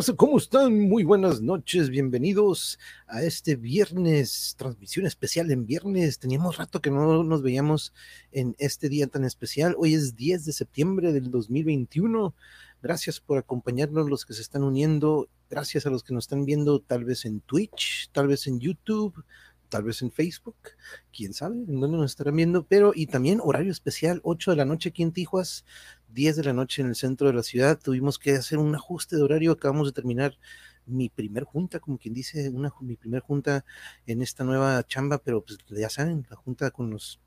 raza, ¿cómo están? Muy buenas noches, bienvenidos a este viernes, transmisión especial en viernes. Teníamos rato que no nos veíamos en este día tan especial. Hoy es 10 de septiembre del 2021. Gracias por acompañarnos los que se están uniendo. Gracias a los que nos están viendo tal vez en Twitch, tal vez en YouTube, tal vez en Facebook, quién sabe en dónde nos estarán viendo, pero y también horario especial, 8 de la noche aquí en Tijuas, 10 de la noche en el centro de la ciudad. Tuvimos que hacer un ajuste de horario, acabamos de terminar mi primer junta, como quien dice, una, mi primer junta en esta nueva chamba, pero pues ya saben, la junta con los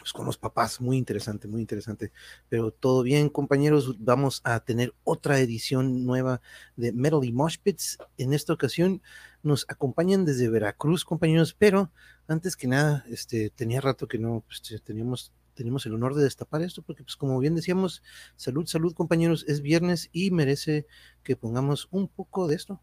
pues con los papás, muy interesante, muy interesante. Pero todo bien, compañeros, vamos a tener otra edición nueva de Metal y Moshpits. En esta ocasión nos acompañan desde Veracruz, compañeros, pero antes que nada, este, tenía rato que no, pues, teníamos, tenemos el honor de destapar esto, porque pues como bien decíamos, salud, salud, compañeros, es viernes y merece que pongamos un poco de esto.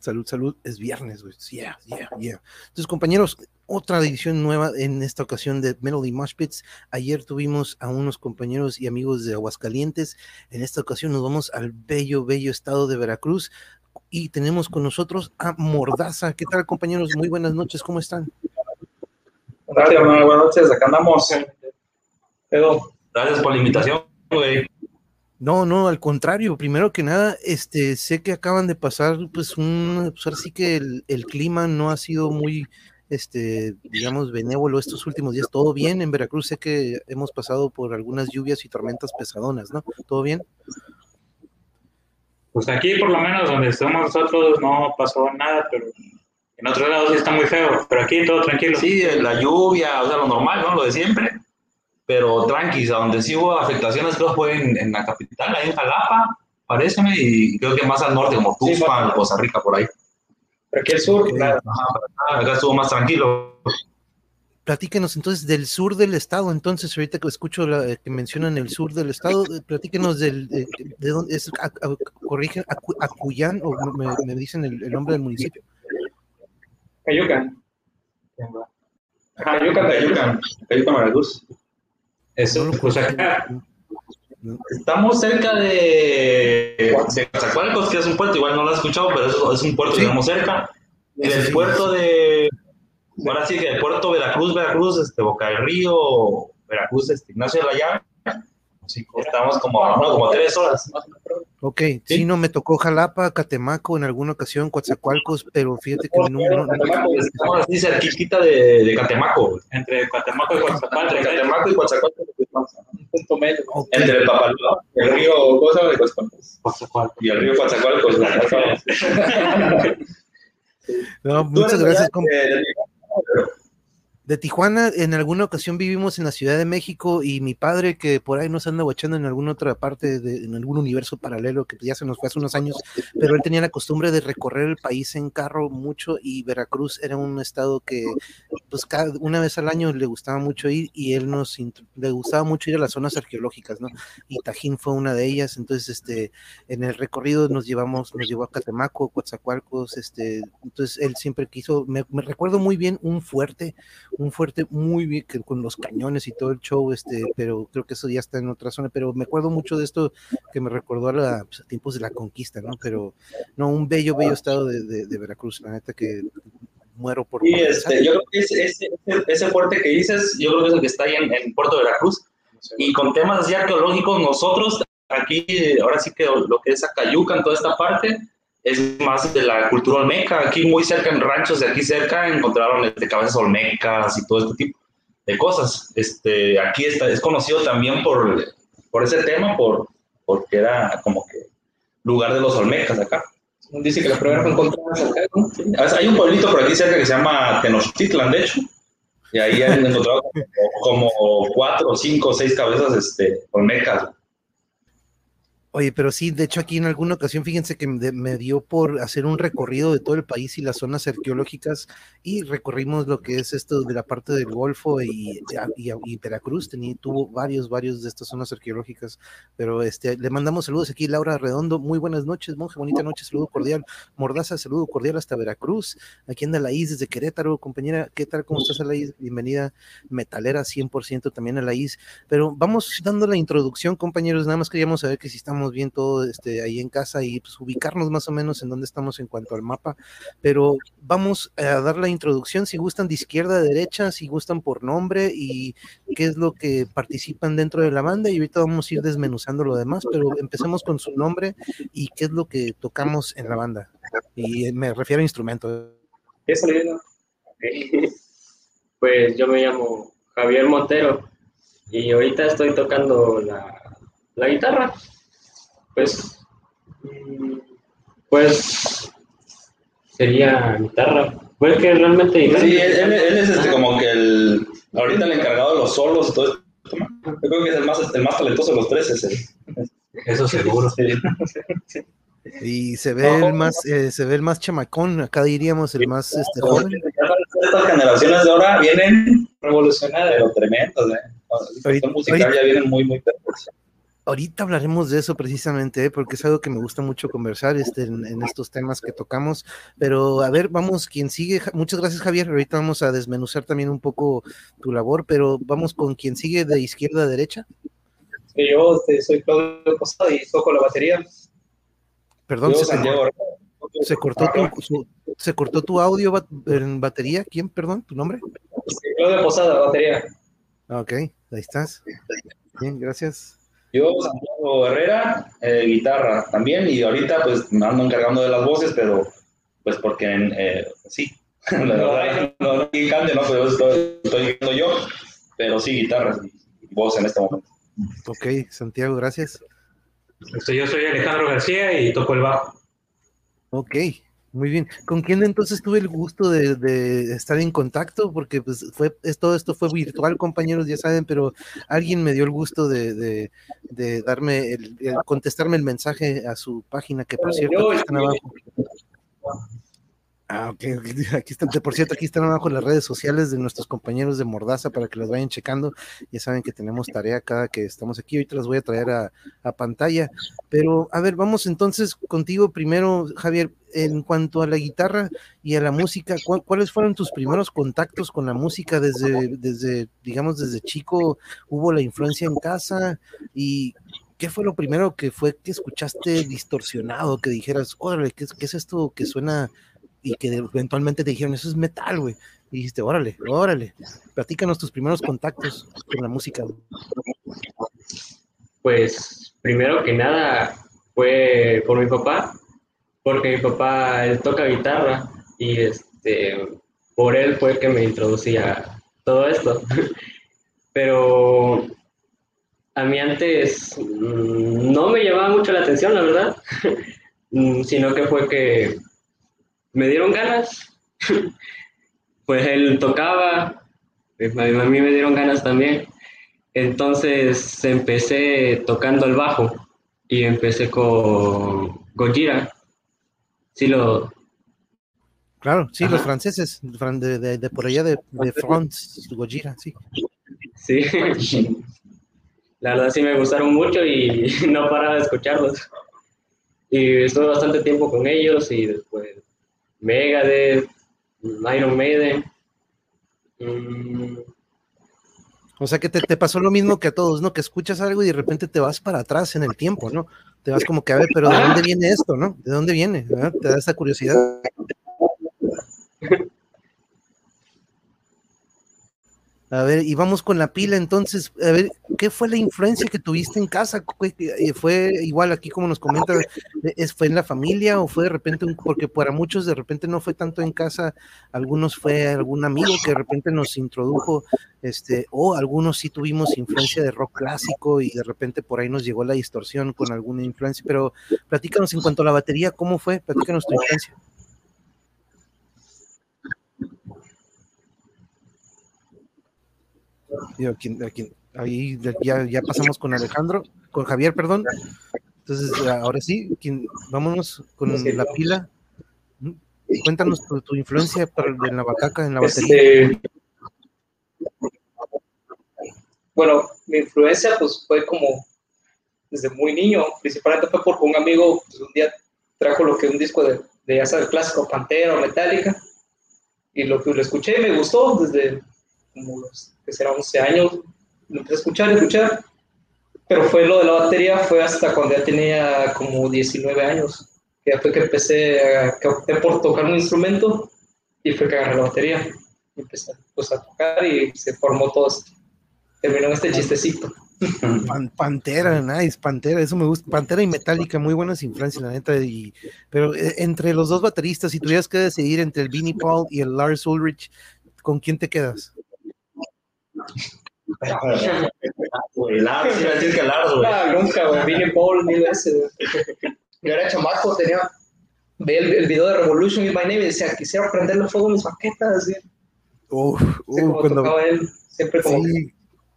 Salud, salud, es viernes, güey. Yeah, yeah, yeah. Entonces, compañeros, otra edición nueva en esta ocasión de Melody Moshpits. Ayer tuvimos a unos compañeros y amigos de Aguascalientes. En esta ocasión nos vamos al bello, bello estado de Veracruz y tenemos con nosotros a Mordaza. ¿Qué tal, compañeros? Muy buenas noches, ¿cómo están? Gracias, buenas noches, acá andamos. Gracias por la invitación, güey. No, no, al contrario, primero que nada, este, sé que acaban de pasar, pues, un, pues ahora sí que el, el, clima no ha sido muy, este, digamos, benévolo estos últimos días. ¿Todo bien? En Veracruz sé que hemos pasado por algunas lluvias y tormentas pesadonas, ¿no? ¿Todo bien? Pues aquí, por lo menos, donde estamos nosotros, no pasó nada, pero en otros lados sí está muy feo, pero aquí todo tranquilo. Sí, la lluvia, o sea, lo normal, ¿no? Lo de siempre pero tranqui, a donde sí hubo afectaciones creo fue en, en, la capital, ahí en Jalapa, pareceme, y creo que más al norte, como Tuxpan, sí, Costa Rica, por ahí. Pero aquí el sur, claro. Ajá, acá estuvo más tranquilo. Platíquenos entonces del sur del estado, entonces ahorita que escucho la, eh, que mencionan el sur del estado, eh, platíquenos del, de, de dónde es, a, a, corrigen, Acuyán, o me, me dicen el, el, nombre del municipio. Cayucan. Cayucan, Cayucan, Cayucan, Veracruz. Eso, pues acá estamos cerca de, de que es un puerto, igual no lo has escuchado, pero es, es un puerto sí. que tenemos cerca. En el puerto de, ahora sí que el puerto Veracruz, Veracruz, este, Boca del Río, Veracruz, este, Ignacio de la Llave. Estamos como, no, como tres horas. Ok, ¿Sí? sí, no me tocó Jalapa, Catemaco en alguna ocasión, Coatzacoalcos, pero fíjate que no, no, no, estamos así cerquita de, de Catemaco. Entre Catemaco y Coatzacoalcos. Entre Catemaco y Coatzacoalcos. Un punto medio. Okay. Entre el Papaló, el río Cosa de Coatzacoalcos. Y el río Coatzacoalcos. no, muchas gracias. De, de Tijuana, en alguna ocasión vivimos en la Ciudad de México y mi padre, que por ahí nos anda guachando en alguna otra parte, de, en algún universo paralelo, que ya se nos fue hace unos años, pero él tenía la costumbre de recorrer el país en carro mucho y Veracruz era un estado que, pues, cada, una vez al año le gustaba mucho ir y él nos, le gustaba mucho ir a las zonas arqueológicas, ¿no? Y Tajín fue una de ellas, entonces, este, en el recorrido nos llevamos, nos llevó a Catemaco, Coatzacoalcos, este, entonces él siempre quiso, me, me recuerdo muy bien un fuerte, un fuerte muy bien que con los cañones y todo el show, este, pero creo que eso ya está en otra zona, pero me acuerdo mucho de esto que me recordó a, la, pues, a tiempos de la conquista, ¿no? Pero no, un bello, bello estado de, de, de Veracruz, la neta que muero por... Sí, este, yo creo que ese, ese, ese, fuerte que dices, yo creo que es el que está ahí en, en Puerto Veracruz, y con temas así arqueológicos, nosotros aquí, ahora sí que lo que es Acayucan, toda esta parte, es más de la cultura olmeca. Aquí muy cerca, en ranchos de aquí cerca, encontraron este, cabezas olmecas y todo este tipo de cosas. Este, aquí está, es conocido también por, por ese tema, por, porque era como que lugar de los olmecas acá. Dice que la primera fue encontradas acá, ¿no? Sí. Hay un pueblito por aquí cerca que se llama Tenochtitlan, de hecho. Y ahí han encontrado como, como cuatro, cinco, seis cabezas este, olmecas. Oye, pero sí, de hecho aquí en alguna ocasión, fíjense que me, dio por hacer un recorrido de todo el país y las zonas arqueológicas y recorrimos lo que es esto de la parte del Golfo y, y, Veracruz, tenía, tuvo varios, varios de estas zonas arqueológicas, pero este, le mandamos saludos aquí, Laura Redondo, muy buenas noches, monje, bonita noche, saludo cordial, Mordaza, saludo cordial hasta Veracruz, aquí anda la IS desde Querétaro, compañera, ¿qué tal? ¿Cómo estás, IS? Bienvenida, metalera 100% también a la IS, pero vamos dando la introducción, compañeros, nada más queríamos saber que si estamos bien todo este, ahí en casa y pues, ubicarnos más o menos en dónde estamos en cuanto al mapa. Pero vamos a dar la introducción, si gustan de izquierda a derecha, si gustan por nombre y qué es lo que participan dentro de la banda y ahorita vamos a ir desmenuzando lo demás, pero empecemos con su nombre y qué es lo que tocamos en la banda. Y me refiero a instrumentos. Pues yo me llamo Javier Montero y ahorita estoy tocando la, la guitarra pues, pues sería guitarra. Pues que realmente. Sí, él, es este, como que el. Ahorita el encargado de los solos y todo esto. Yo creo que es el más, el más talentoso de los tres, ese. Eso seguro. Y se ve el más, eh, se ve el más chamacón, acá diríamos el más este, joven. Estas generaciones de ahora vienen revolucionadas, pero tremendos, eh. musical ya vienen muy, muy ahorita hablaremos de eso precisamente, ¿eh? porque es algo que me gusta mucho conversar este, en, estos temas que tocamos. Pero a ver, vamos, quien sigue. Muchas gracias, Javier. Ahorita vamos a desmenuzar también un poco tu labor, pero vamos con quien sigue de izquierda a derecha. yo este, soy Claudio Posada y toco la batería. Perdón, se, cortó tu, se cortó tu audio en batería. ¿Quién, perdón, tu nombre? Claudio Posada, batería. Ok, ahí estás. Bien, gracias. Yo, Santiago Herrera, eh, guitarra también, y ahorita pues me ando encargando de las voces, pero pues porque eh, sí, la verdad no, no, cante, no, pero estoy, estoy yo, pero sí guitarra y voz en este momento. Ok, Santiago, gracias. Yo soy Alejandro García y toco el bajo. Ok, muy bien. ¿Con quién entonces tuve el gusto de, estar en contacto? Porque pues fue, todo esto fue virtual, compañeros, ya saben, pero alguien me dio el gusto de, darme, el, contestarme el mensaje a su página, que por cierto están abajo. Ah, ok, aquí están, por cierto, aquí están abajo las redes sociales de nuestros compañeros de Mordaza para que las vayan checando. Ya saben que tenemos tarea cada que estamos aquí. Ahorita las voy a traer a, pantalla. Pero, a ver, vamos entonces contigo primero, Javier en cuanto a la guitarra y a la música, ¿cuáles fueron tus primeros contactos con la música desde, desde, digamos, desde chico? ¿Hubo la influencia en casa? ¿Y qué fue lo primero que fue que escuchaste distorsionado, que dijeras, órale, ¿qué, es esto que suena? Y que eventualmente te dijeron, eso es metal, güey. Y dijiste, órale, órale, platícanos tus primeros contactos con la música. Pues, primero que nada, fue por mi papá, porque mi papá él toca guitarra y este, por él fue que me introducía todo esto. Pero a mí antes mm, no me llamaba mucho la atención, la verdad, sino que fue que me dieron ganas. Pues él tocaba, pues, a mí me dieron ganas también. Entonces empecé tocando el bajo y empecé con Gojira sí lo... Claro, sí, los franceses, de, por allá de, de France, Gojira, sí. Sí, la verdad sí me gustaron mucho y no paraba de escucharlos. Y estuve bastante tiempo con ellos y después Megadeth, Iron Maiden. O sea que te, pasó lo mismo que a todos, ¿no? Que escuchas algo y de repente te vas para atrás en el tiempo, ¿no? te vas como que a ver, pero ¿de dónde viene esto, no? ¿De dónde viene? Te da esa curiosidad. A ver, y vamos con la pila entonces. A ver, ¿qué fue la influencia que tuviste en casa? ¿Fue igual aquí como nos comenta, fue en la familia o fue de repente, porque para muchos de repente no fue tanto en casa, algunos fue algún amigo que de repente nos introdujo, este, o algunos sí tuvimos influencia de rock clásico y de repente por ahí nos llegó la distorsión con alguna influencia, pero platícanos en cuanto a la batería, ¿cómo fue? Platícanos tu influencia. Ahí ya, ya, pasamos con Alejandro, con Javier, perdón. Entonces, ahora sí, vámonos con la pila. Cuéntanos tu, influencia para, en la bacaca, en la batería. Este, bueno, mi influencia pues fue como desde muy niño, principalmente fue porque un amigo pues, un día trajo lo que un disco de, de ya sabes, clásico Pantera o Metallica y lo que lo escuché me gustó desde como los que será 11 años, lo empecé a escuchar y escuchar, pero fue lo de la batería, fue hasta cuando ya tenía como 19 años, que fue que empecé a, que opté por tocar un instrumento y fue que agarré la batería y empecé pues, a tocar y se formó todo esto. Terminó este chistecito. Pantera, nice, Pantera, eso me gusta. Pantera y Metallica, muy buenas influencias, la neta. Y, pero eh, entre los dos bateristas, si tuvieras que decidir entre el Vinnie Paul y el Lars Ulrich, ¿con quién te quedas? Lars, iba a decir que güey. Ah, nunca, güey. Vinnie Paul mil veces. Yo era chamaco, tenía. Veía el, video de Revolution in My Name y decía, quisiera prenderle fuego a mis baquetas. ¿sí? Uf, cuando, él, siempre como. Sí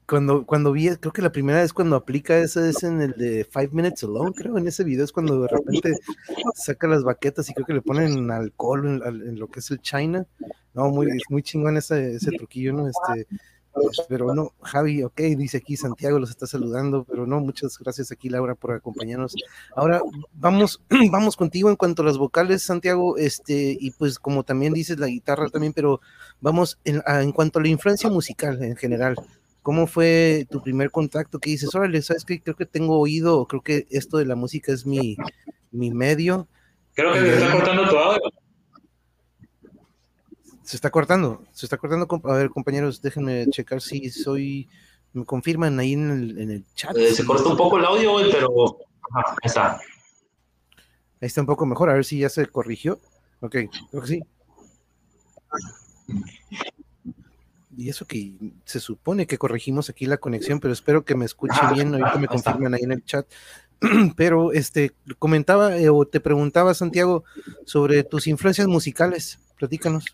cuando, cuando vi, creo que la primera vez cuando aplica eso es en el de Five Minutes Alone, creo, en ese video es cuando de repente saca las baquetas y creo que le ponen alcohol en, lo que es el China. No, muy, muy chingón ese, ese truquillo, ¿no? Este, pero no, Javi, ok, dice aquí Santiago, los está saludando, pero no, muchas gracias aquí Laura por acompañarnos. Ahora vamos, vamos contigo en cuanto a las vocales, Santiago, este, y pues como también dices la guitarra también, pero vamos en, en cuanto a la influencia musical en general. ¿Cómo fue tu primer contacto? Que dices, órale, ¿sabes qué? Creo que tengo oído, creo que esto de la música es mi, mi medio. Creo que se está cortando tu audio. Se está cortando, se está cortando. A ver, compañeros, déjenme checar si soy. Me confirman ahí en el, en el chat. Eh, se cortó un poco el audio, pero. Ajá, ahí está. Ahí está un poco mejor, a ver si ya se corrigió. Ok, creo que sí y eso que se supone que corregimos aquí la conexión, pero espero que me escuche ah, bien, ahorita me confirman ahí en el chat. Pero este comentaba eh, o te preguntaba Santiago sobre tus influencias musicales. Platícanos.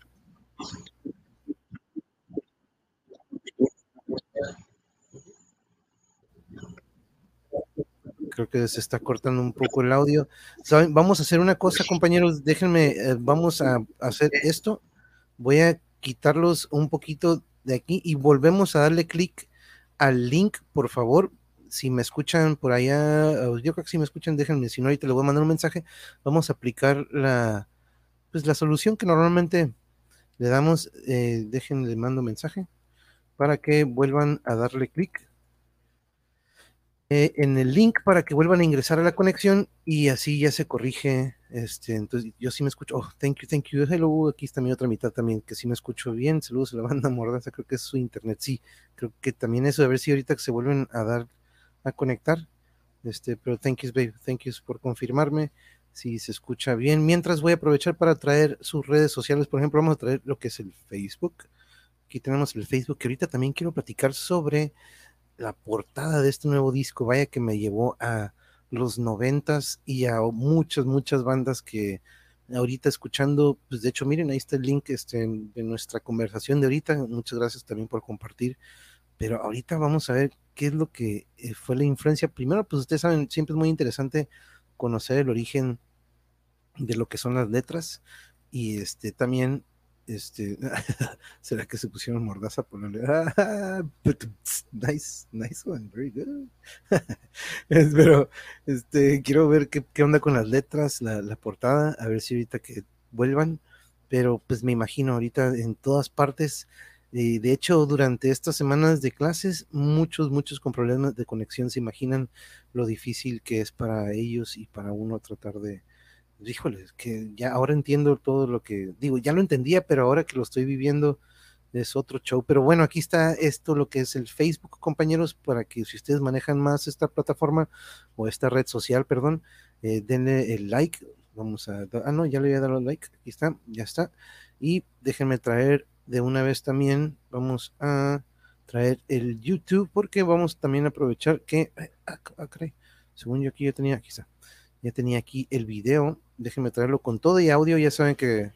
Creo que se está cortando un poco el audio. Vamos a hacer una cosa, compañeros. Déjenme, eh, vamos a hacer esto. Voy a quitarlos un poquito de aquí y volvemos a darle clic al link, por favor. Si me escuchan por allá, yo creo que si me escuchan, déjenme, si no, ahorita le voy a mandar un mensaje. Vamos a aplicar la, pues la solución que normalmente le damos. Eh, déjenle, mando mensaje para que vuelvan a darle clic eh, en el link para que vuelvan a ingresar a la conexión y así ya se corrige. Este, entonces yo sí me escucho. Oh, thank you, thank you. Hello, aquí está mi otra mitad también, que sí me escucho bien. Saludos a la banda mordaza, creo que es su internet. Sí, creo que también eso, a ver si ahorita se vuelven a dar a conectar. Este, pero thank you, babe, thank you por confirmarme si se escucha bien. Mientras voy a aprovechar para traer sus redes sociales, por ejemplo, vamos a traer lo que es el Facebook. Aquí tenemos el Facebook, que ahorita también quiero platicar sobre la portada de este nuevo disco, vaya que me llevó a los noventas y a muchas, muchas bandas que ahorita escuchando, pues de hecho, miren, ahí está el link este, de nuestra conversación de ahorita. Muchas gracias también por compartir. Pero ahorita vamos a ver qué es lo que eh, fue la influencia. Primero, pues ustedes saben, siempre es muy interesante conocer el origen de lo que son las letras y este también este, ¿será que se pusieron mordaza por ah, nice, nice one, very good. Pero, este, quiero ver qué, qué, onda con las letras, la, la, portada, a ver si ahorita que vuelvan. Pero, pues me imagino ahorita en todas partes. Y de hecho, durante estas semanas de clases, muchos, muchos con problemas de conexión se imaginan lo difícil que es para ellos y para uno tratar de, híjole, que ya ahora entiendo todo lo que digo, ya lo entendía, pero ahora que lo estoy viviendo es otro show. Pero bueno, aquí está esto, lo que es el Facebook, compañeros, para que si ustedes manejan más esta plataforma o esta red social, perdón, eh, denle el like. Vamos a, ah, no, ya le voy a dar el like, aquí está, ya está. Y déjenme traer de una vez también, vamos a traer el YouTube, porque vamos también a aprovechar que, ah, ah, según yo aquí ya tenía, aquí está, ya tenía aquí el video déjenme traerlo con todo y audio. Ya saben que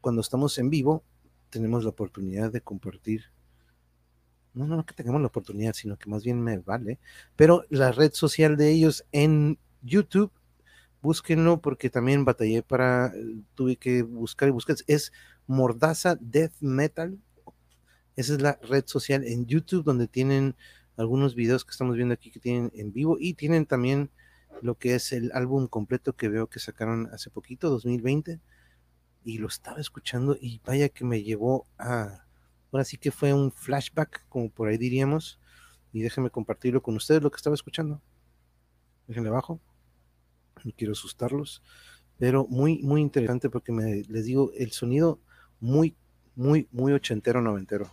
cuando estamos en vivo tenemos la oportunidad de compartir no, no que tengamos la oportunidad, sino que más bien me vale, pero la red social de ellos en YouTube, búsquenlo porque también batallé para, tuve que buscar y buscar, es Mordaza Death Metal, esa es la red social en YouTube donde tienen algunos videos que estamos viendo aquí que tienen en vivo y tienen también lo que es el álbum completo que veo que sacaron hace poquito, 2020, y lo estaba escuchando y vaya que me llevó a, ahora sí que fue un flashback, como por ahí diríamos, y déjenme compartirlo con ustedes lo que estaba escuchando. Déjenle abajo, no quiero asustarlos, pero muy, muy interesante porque me, les digo, el sonido muy, muy, muy ochentero, noventero.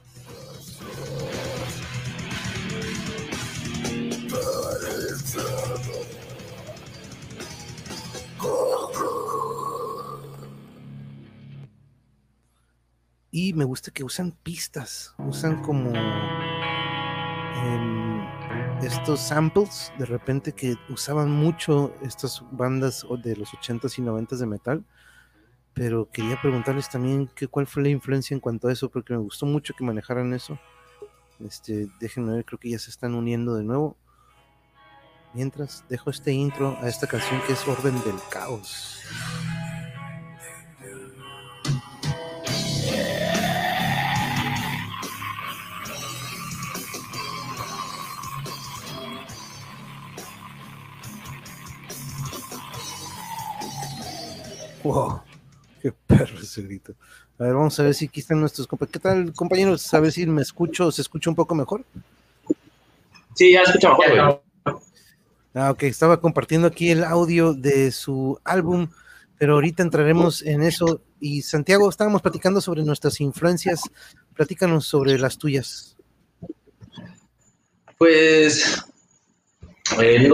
Y me gusta que usan pistas, usan como em, estos samples de repente que usaban mucho estas bandas de los 80s y 90s de metal. Pero quería preguntarles también que, cuál fue la influencia en cuanto a eso, porque me gustó mucho que manejaran eso. Este, déjenme ver, creo que ya se están uniendo de nuevo. Mientras dejo este intro a esta canción que es Orden del Caos. Wow, qué perro ese grito. A ver, vamos a ver si aquí están nuestros compañeros. ¿Qué tal, compañeros? A ver si me escucho, se escucha un poco mejor. Sí, ya escucha mejor, Ah, ok, estaba compartiendo aquí el audio de su álbum, pero ahorita entraremos en eso. Y Santiago, estábamos platicando sobre nuestras influencias. Platícanos sobre las tuyas. Pues, eh,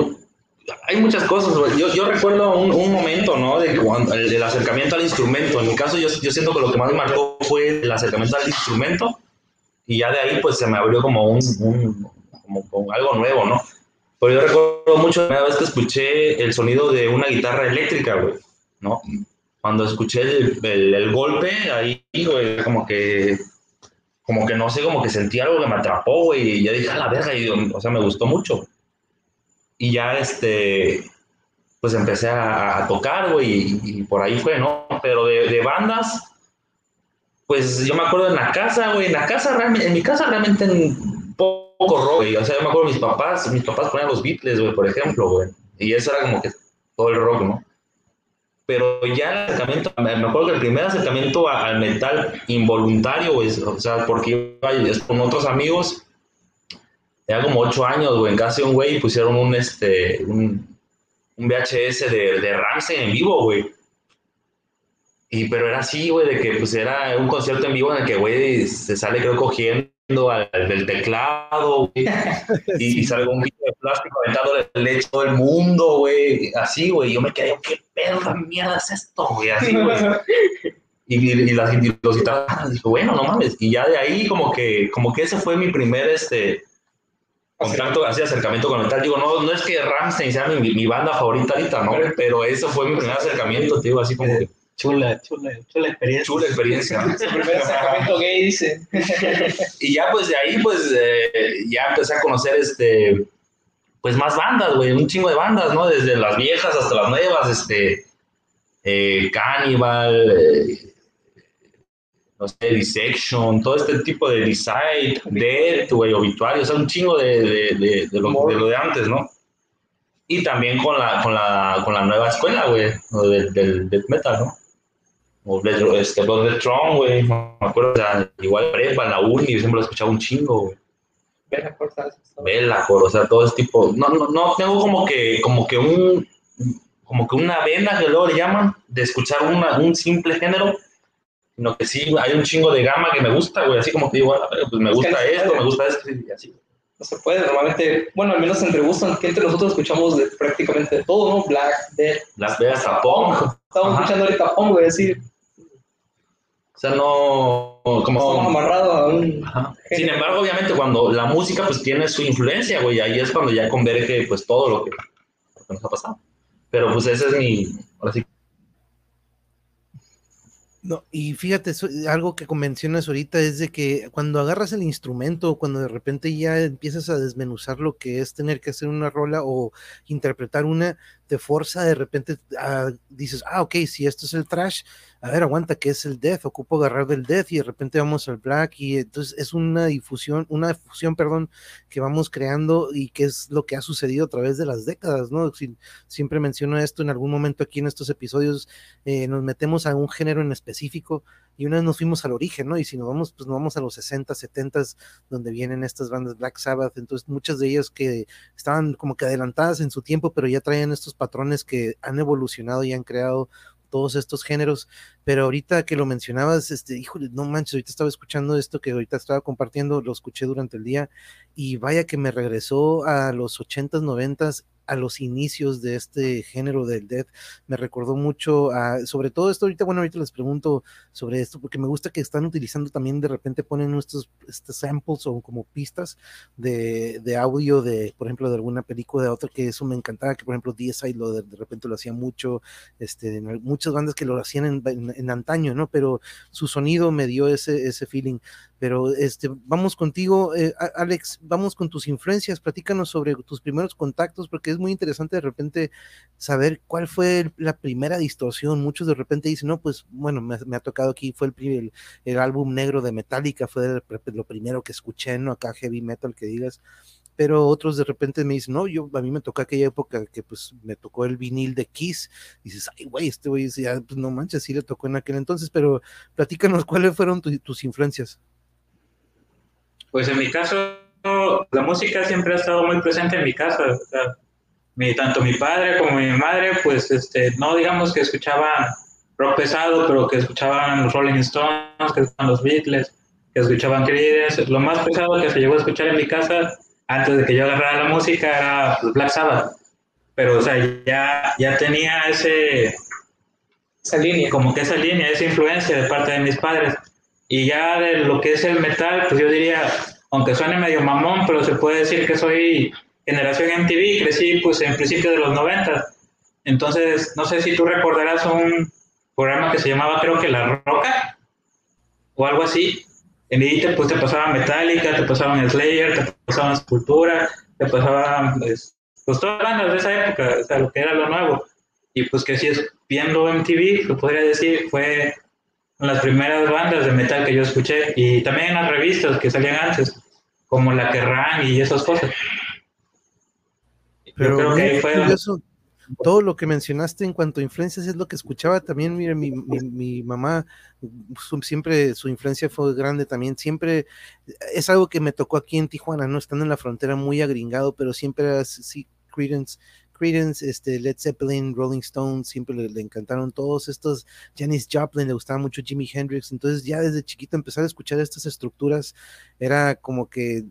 hay muchas cosas. Yo, recuerdo un, momento, ¿no? De cuando, el, del acercamiento al instrumento. En mi caso, yo, siento que lo que más me marcó fue el acercamiento al instrumento. Y ya de ahí, pues, se me abrió como un, como, como algo nuevo, ¿no? Pero yo recuerdo mucho la primera vez que escuché el sonido de una guitarra eléctrica, güey, ¿no? Cuando escuché el, golpe, ahí, güey, como que, como que no sé, como que sentí algo que me atrapó, güey, y ya dije, a la verga, y, o sea, me gustó mucho. Y ya, este, pues empecé a, a tocar, güey, y, y, por ahí fue, ¿no? Pero de, de, bandas, pues yo me acuerdo en la casa, güey, en la casa, en mi casa realmente poco rock, güey. O sea, yo me acuerdo mis papás, mis papás ponían los Beatles, güey, por ejemplo, güey. Y eso era como que todo el rock, ¿no? Pero ya el acercamiento, me acuerdo que el primer acercamiento al metal involuntario, güey, o sea, porque iba con otros amigos, era como ocho años, güey, en casa de un güey pusieron un, este, un, un VHS de, de Ramsey en vivo, güey. Y, pero era así, güey, de que pues era un concierto en vivo en el que, güey, se sale creo cogiendo al, del teclado, güey, y, y sale un video de plástico aventándole leche a todo el mundo, güey, así, güey, yo me quedé, ¿qué perra mierda es esto, güey? Así, güey. Y, y, y, las, y los guitarras, dije, bueno, no mames, y ya de ahí como que, como que ese fue mi primer, este, contacto, así acercamiento con metal, digo, no, no es que Ramstein sea mi, mi banda favorita ahorita, ¿no? Pero eso fue mi primer acercamiento, te digo, así como que... Chula, chula, chula experiencia. Chula experiencia. Su primer acercamiento gay, dice. y ya pues de ahí pues eh, ya empecé a conocer este pues más bandas, güey, un chingo de bandas, ¿no? Desde las viejas hasta las nuevas, este eh, Cannibal, eh, no sé, Dissection, todo este tipo de Decide, Dead, güey, Obituario, o sea, un chingo de, de, de, de, lo, de lo de antes, ¿no? Y también con la, con la, con la nueva escuela, güey, del, del death metal, ¿no? o este, Blood de Tron, güey, me acuerdo, o sea, igual prepa, en la uni, siempre lo escuchaba un chingo, güey. Belacor, o sea, todo ese tipo, no, no, no, tengo como que, como que un, como que una vena que luego le llaman, de escuchar una, un simple género, sino que sí, hay un chingo de gama que me gusta, güey, así como que digo, pues me gusta es esto, me gusta esto, y así. No se puede, normalmente, bueno, al menos entre gustos, que entre nosotros escuchamos de prácticamente de todo, ¿no? Black, Dead. Las veas a Pong. Estamos Ajá. escuchando ahorita Pong, güey, así, o sea, no. Como, Estamos amarrados a un. Sin embargo, obviamente, cuando la música pues tiene su influencia, güey, ahí es cuando ya converge pues todo lo que, lo que nos ha pasado. Pero pues ese es mi. Ahora sí. No, y fíjate, algo que mencionas ahorita es de que cuando agarras el instrumento, cuando de repente ya empiezas a desmenuzar lo que es tener que hacer una rola o interpretar una, te forza de repente, a, dices, ah, ok, si esto es el trash, a ver, aguanta, que es el death? Ocupo agarrar del death y de repente vamos al black y entonces es una difusión, una difusión, perdón, que vamos creando y que es lo que ha sucedido a través de las décadas, ¿no? siempre menciono esto en algún momento aquí en estos episodios, eh, nos metemos a un género en específico y una vez nos fuimos al origen, ¿no? Y si nos vamos, pues nos vamos a los 60, 70, donde vienen estas bandas Black Sabbath, entonces muchas de ellas que estaban como que adelantadas en su tiempo, pero ya traían estos patrones que han evolucionado y han creado todos estos géneros, pero ahorita que lo mencionabas, este, híjole, no manches, ahorita estaba escuchando esto que ahorita estaba compartiendo, lo escuché durante el día y vaya que me regresó a los 80s, 90s a los inicios de este género del death. Me recordó mucho a, sobre todo esto ahorita, bueno, ahorita les pregunto sobre esto, porque me gusta que están utilizando también, de repente ponen estos, estos samples o como pistas de, de, audio de, por ejemplo, de alguna película de otra, que eso me encantaba, que por ejemplo DSI lo de, de repente lo hacía mucho, este, muchas bandas que lo hacían en, en, antaño, ¿no? Pero su sonido me dio ese, ese feeling. Pero este, vamos contigo, eh, Alex, vamos con tus influencias, platícanos sobre tus primeros contactos, porque es muy interesante de repente saber cuál fue la primera distorsión. Muchos de repente dicen, no, pues bueno, me, ha tocado aquí, fue el, el, álbum negro de Metallica, fue lo primero que escuché, ¿no? Acá heavy metal que digas pero otros de repente me dicen, no, yo a mí me tocó aquella época que pues me tocó el vinil de Kiss, dices, ay, güey, este güey, ya, pues no manches, sí le tocó en aquel entonces, pero platícanos cuáles fueron tus influencias. Pues en mi caso, la música siempre ha estado muy presente en mi casa. Mi, tanto mi padre como mi madre, pues este, no digamos que escuchaban rock pesado, pero que escuchaban los Rolling Stones, que escuchaban los Beatles, que escuchaban Creedence. Lo más pesado que se llegó a escuchar en mi casa antes de que yo agarrara la música era Black Sabbath. Pero, o sea, ya, ya tenía ese... Esa línea. Como que esa línea, esa influencia de parte de mis padres. Y ya de lo que es el metal, pues yo diría, aunque suene medio mamón, pero se puede decir que soy generación MTV, crecí pues en principio de los 90. Entonces, no sé si tú recordarás un programa que se llamaba creo que La Roca o algo así. En ahí te, pues, te pasaban Metallica, te pasaban Slayer, te pasaban Sepultura, te pasaban pues, pues todas las bandas de esa época, o sea, lo que era lo nuevo. Y pues que si es viendo MTV, lo podría decir, fue las primeras bandas de metal que yo escuché y también en las revistas que salían antes, como La Kerrang y esas cosas. Pero creo que fue todo lo que mencionaste en cuanto a influencias es lo que escuchaba también, mire, mi, mi, mamá siempre, su influencia fue grande también, siempre, es algo que me tocó aquí en Tijuana, ¿no? Estando en la frontera muy agringado, pero siempre era, sí, Credence, Credence, este, Led Zeppelin, Rolling Stones, siempre le, encantaron todos estos, Janis Joplin, le gustaba mucho Jimi Hendrix, entonces ya desde chiquito empezar a escuchar estas estructuras era como que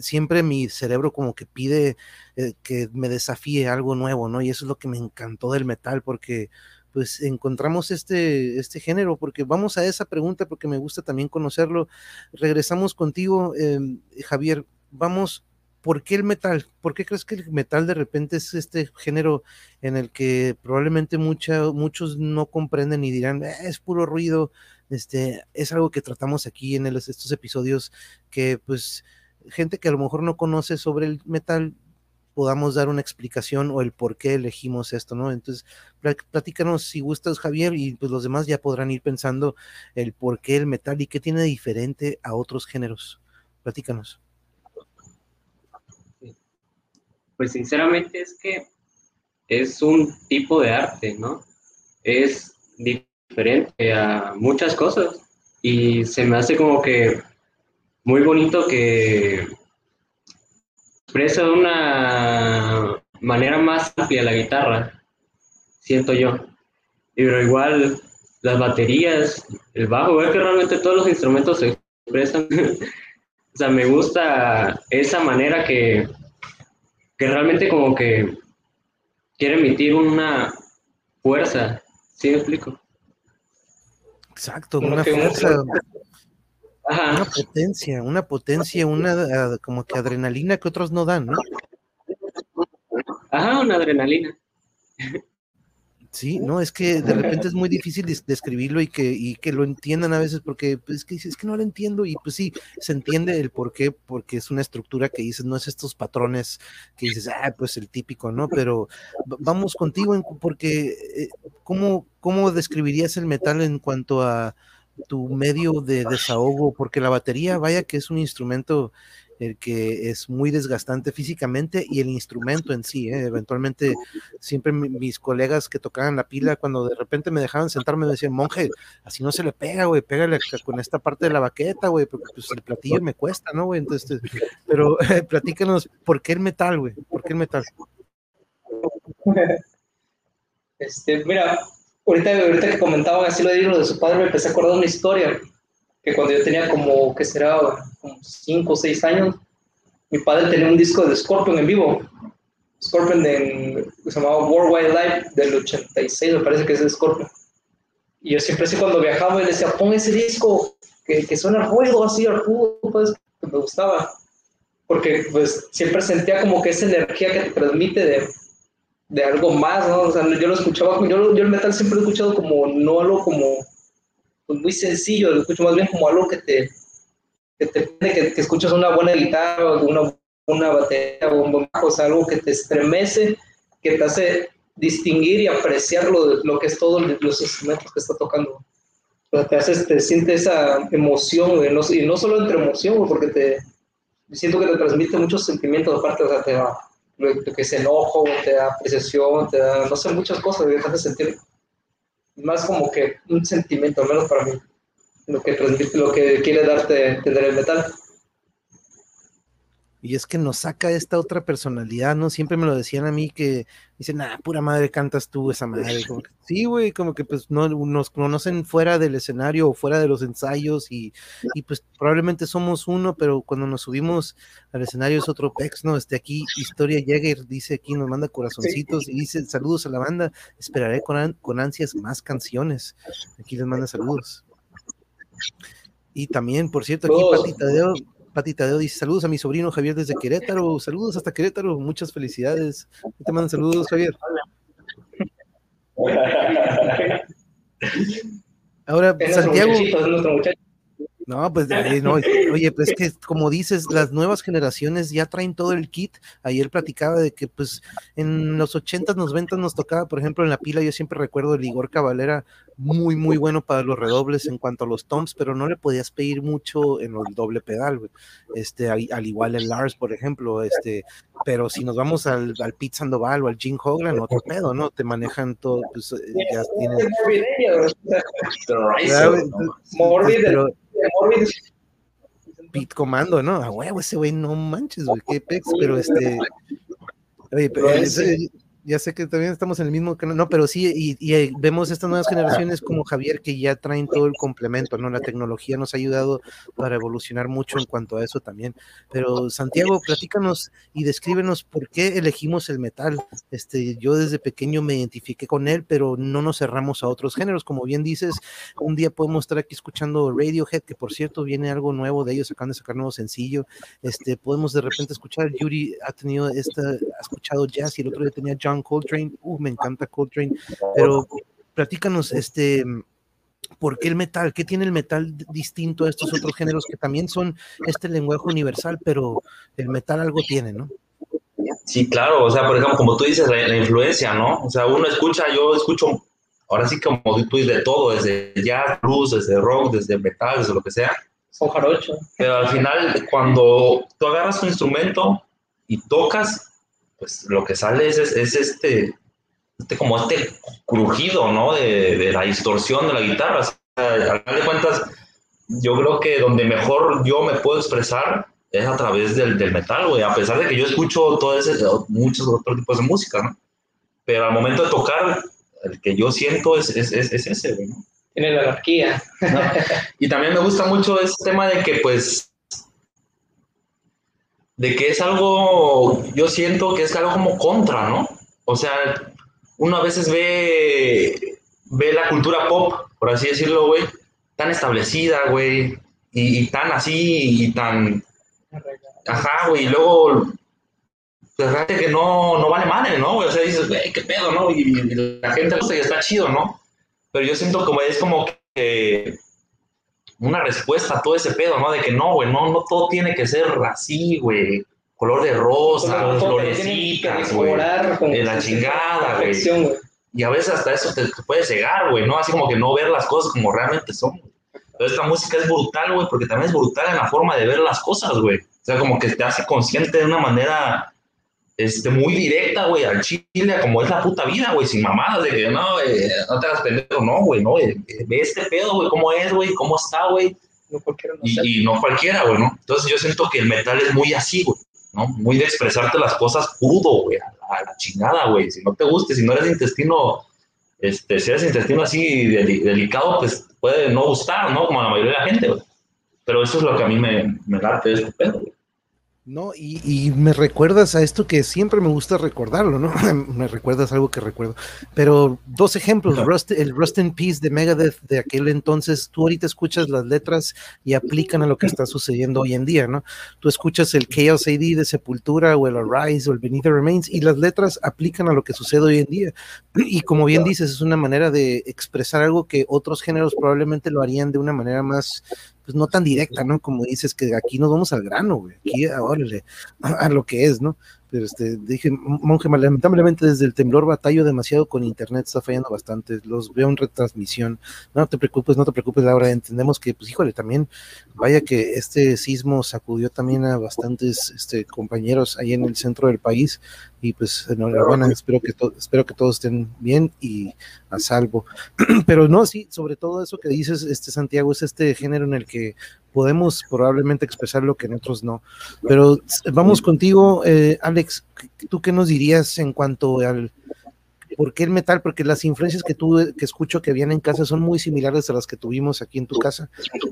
siempre mi cerebro como que pide eh, que me desafíe algo nuevo, ¿no? Y eso es lo que me encantó del metal, porque pues encontramos este, este género, porque vamos a esa pregunta, porque me gusta también conocerlo. Regresamos contigo, em, Javier, vamos ¿por qué el metal? ¿Por qué crees que el metal de repente es este género en el que probablemente muchos no comprenden y dirán, eh, es puro ruido? Este, es algo que tratamos aquí en estos episodios que pues gente que a lo mejor no conoce sobre el metal podamos dar una explicación o el por qué elegimos esto, ¿no? Entonces, platícanos si gustas, Javier, y pues los demás ya podrán ir pensando el por qué el metal y qué tiene diferente a otros géneros. Platícanos. Pues sinceramente es que es un tipo de arte, ¿no? Es diferente a muchas cosas y se me hace como que muy bonito que expresa de una manera más amplia la guitarra, siento yo. Pero igual las baterías, el bajo, es que realmente todos los instrumentos se expresan. o sea, me gusta esa manera que que realmente como que quiere emitir una fuerza, ¿sí me explico? Exacto, una fuerza, una potencia, una potencia, una ah, como que adrenalina que otros no dan, ¿no? Ajá, una adrenalina. Sí, no, es que de repente es muy difícil describirlo y que, y que lo entiendan a veces porque pues, es que es que no lo entiendo y pues sí, se entiende el por qué, porque es una estructura que dices, no es estos patrones que dices, ah, pues el típico, ¿no? Pero vamos contigo porque eh, ¿cómo, ¿cómo describirías el metal en cuanto a tu medio de desahogo? Porque la batería, vaya que es un instrumento el que es muy desgastante físicamente y el instrumento en sí. ¿eh? Eventualmente, siempre mis colegas que tocaban la pila, cuando de repente me dejaban sentarme, me decían, monje, así no se le pega, güey, pégale con esta parte de la baqueta, güey, porque pues, el platillo me cuesta, ¿no, güey? Entonces, pero platícanos, ¿por qué el metal, güey? ¿Por qué el metal? Este, mira, ahorita, ahorita que comentaban así lo de, lo de su padre, me empecé a acordar una historia que cuando yo tenía como, ¿qué será? Como 5 o 6 años, mi padre tenía un disco de Scorpion en vivo. Scorpion en, se llamaba Worldwide Live del 86, me parece que es de Scorpion. Y yo siempre así cuando viajaba, él decía, pon ese disco, que, que suena ruido así al pues, que me gustaba. Porque pues siempre sentía como que esa energía que te transmite de, de algo más, ¿no? O sea, yo lo escuchaba, yo, yo el metal siempre lo he escuchado como, no algo como pues muy sencillo, lo escucho más bien como algo que te, que, te, que, que escuchas una buena guitarra, una, una batería un bajo, o sea, algo que te estremece, que te hace distinguir y apreciar lo, lo que es todo los instrumentos que está tocando. O sea, te hace, te siente esa emoción, no, y no solo entre emoción, porque te siento que te transmite muchos sentimientos aparte, o sea, te da, que es enojo, te da apreciación, te da, no sé, muchas cosas, te sentir más como que un sentimiento, al menos para mí, lo que lo que quiere darte tener el metal. Y es que nos saca esta otra personalidad, ¿no? Siempre me lo decían a mí que dicen, ah, pura madre cantas tú esa madre. sí, güey, como que pues no nos conocen fuera del escenario o fuera de los ensayos y, y, pues probablemente somos uno, pero cuando nos subimos al escenario es otro pex, ¿no? Este aquí, Historia Jäger dice aquí, nos manda corazoncitos y dice, saludos a la banda, esperaré con, con ansias más canciones. Aquí les manda saludos. Y también, por cierto, aquí Pati Tadeo Patita Tadeo dice saludos a mi sobrino Javier desde Querétaro, saludos hasta Querétaro, muchas felicidades. Te mandan saludos, Javier. Ahora, Santiago. No, pues no, oye, pues que como dices, las nuevas generaciones ya traen todo el kit. Ayer platicaba de que pues en los 80s, 90 nos tocaba, por ejemplo, en la pila, yo siempre recuerdo el Igor Cavalera muy, muy bueno para los redobles en cuanto a los toms, pero no le podías pedir mucho en el doble pedal, Este, al, igual el Lars, por ejemplo, este, pero si nos vamos al, al Pete Sandoval o al Jim Hogan, otro pedo, ¿no? Te manejan todo, pues eh, ya tienes... Pete Comando, ¿no? A huevo, ese güey, no manches, güey, qué pex, pero este... Oye, pero ese, ya sé que también estamos en el mismo canal, no, pero sí, y, eh, vemos estas nuevas generaciones como Javier que ya traen todo el complemento, ¿no? La tecnología nos ha ayudado para evolucionar mucho en cuanto a eso también. Pero Santiago, platícanos y descríbenos por qué elegimos el metal. Este, yo desde pequeño me identifiqué con él, pero no nos cerramos a otros géneros. Como bien dices, un día podemos estar aquí escuchando Radiohead, que por cierto viene algo nuevo de ellos, acaban de sacar nuevo sencillo. Este, podemos de repente escuchar, Yuri ha tenido esta, ha escuchado jazz y el otro día tenía John Coltrane, uh, me encanta Coltrane, pero platícanos, este, ¿por qué el metal? ¿Qué tiene el metal distinto a estos otros géneros que también son este lenguaje universal, pero el metal algo tiene, ¿no? Sí, claro, o sea, por ejemplo, como tú dices, la, influencia, ¿no? O sea, uno escucha, yo escucho, ahora sí como tú dices, de todo, desde jazz, blues, desde rock, desde metal, desde lo que sea. Son jarocho. Pero al final, cuando tú agarras un instrumento y tocas, pues lo que sale es, es, este, este, como este crujido, ¿no? De, de, la distorsión de la guitarra. O sea, al final de cuentas, yo creo que donde mejor yo me puedo expresar es a través del, del metal, güey, a pesar de que yo escucho todo ese, muchos otros tipos de música, ¿no? Pero al momento de tocar, el que yo siento es, es, es ese, güey, ¿no? Tiene la anarquía. Y también me gusta mucho ese tema de que, pues, de que es algo, yo siento que es algo como contra, ¿no? O sea, uno a veces ve, ve la cultura pop, por así decirlo, güey, tan establecida, güey, y, tan así, y tan... Ajá, güey, y luego pues realmente que no, no vale madre, ¿no? O sea, dices, güey, qué pedo, ¿no? Y, la gente gusta y está chido, ¿no? Pero yo siento como es como que una respuesta a todo ese pedo, ¿no? De que no, güey, no, no todo tiene que ser así, güey. Color de rosa, florecitas, güey. De la chingada, güey. Y a veces hasta eso te, puede cegar, güey, ¿no? Así como que no ver las cosas como realmente son, Pero esta música es brutal, güey, porque también es brutal en la forma de ver las cosas, güey. O sea, como que te hace consciente de una manera este, muy directa, güey, al chile, como es la puta vida, güey, sin mamadas, de que no, eh, no te hagas pendejo, no, güey, no, ve este pedo, güey, cómo es, güey, cómo está, güey. No cualquiera y, y, no cualquiera, güey, ¿no? Entonces yo siento que el metal es muy así, güey, ¿no? Muy de expresarte las cosas crudo, güey, a, la chingada, güey. Si no te guste, si no eres intestino, este, si eres intestino así delicado, pues puede no gustar, ¿no? Como a la mayoría de la gente, güey. Pero eso es lo que a mí me, me late de este pedo, güey. No, y, me recuerdas a esto que siempre me gusta recordarlo, ¿no? me recuerdas algo que recuerdo. Pero dos ejemplos, el Rust in Peace de Megadeth de aquel entonces, tú ahorita escuchas las letras y aplican a lo que está sucediendo hoy en día, ¿no? Tú escuchas el Chaos AD de Sepultura o el Arise o el Beneath the Remains y las letras aplican a lo que sucede hoy en día. Y como bien dices, es una manera de expresar algo que otros géneros probablemente lo harían de una manera más pues no tan directa, ¿no? Como dices que aquí nos vamos al grano, güey, aquí, órale, a, lo que es, ¿no? Pero este, dije, monje, lamentablemente desde el temblor batallo demasiado con internet, está fallando bastante, los veo en retransmisión, no te preocupes, no te preocupes, Laura, entendemos que, pues híjole, también, vaya que este sismo sacudió también a bastantes este, compañeros ahí en el centro del país, y pues enhorabuena, espero que, espero que todos estén bien y a salvo. Pero no, sí, sobre todo eso que dices, este Santiago, es este género en el que podemos probablemente expresar lo que en otros no. Pero vamos contigo, eh, Alex, ¿tú qué nos dirías en cuanto al ¿Por qué el metal? Porque las influencias que tú que escucho que vienen en casa son muy similares a las que tuvimos aquí en tu casa,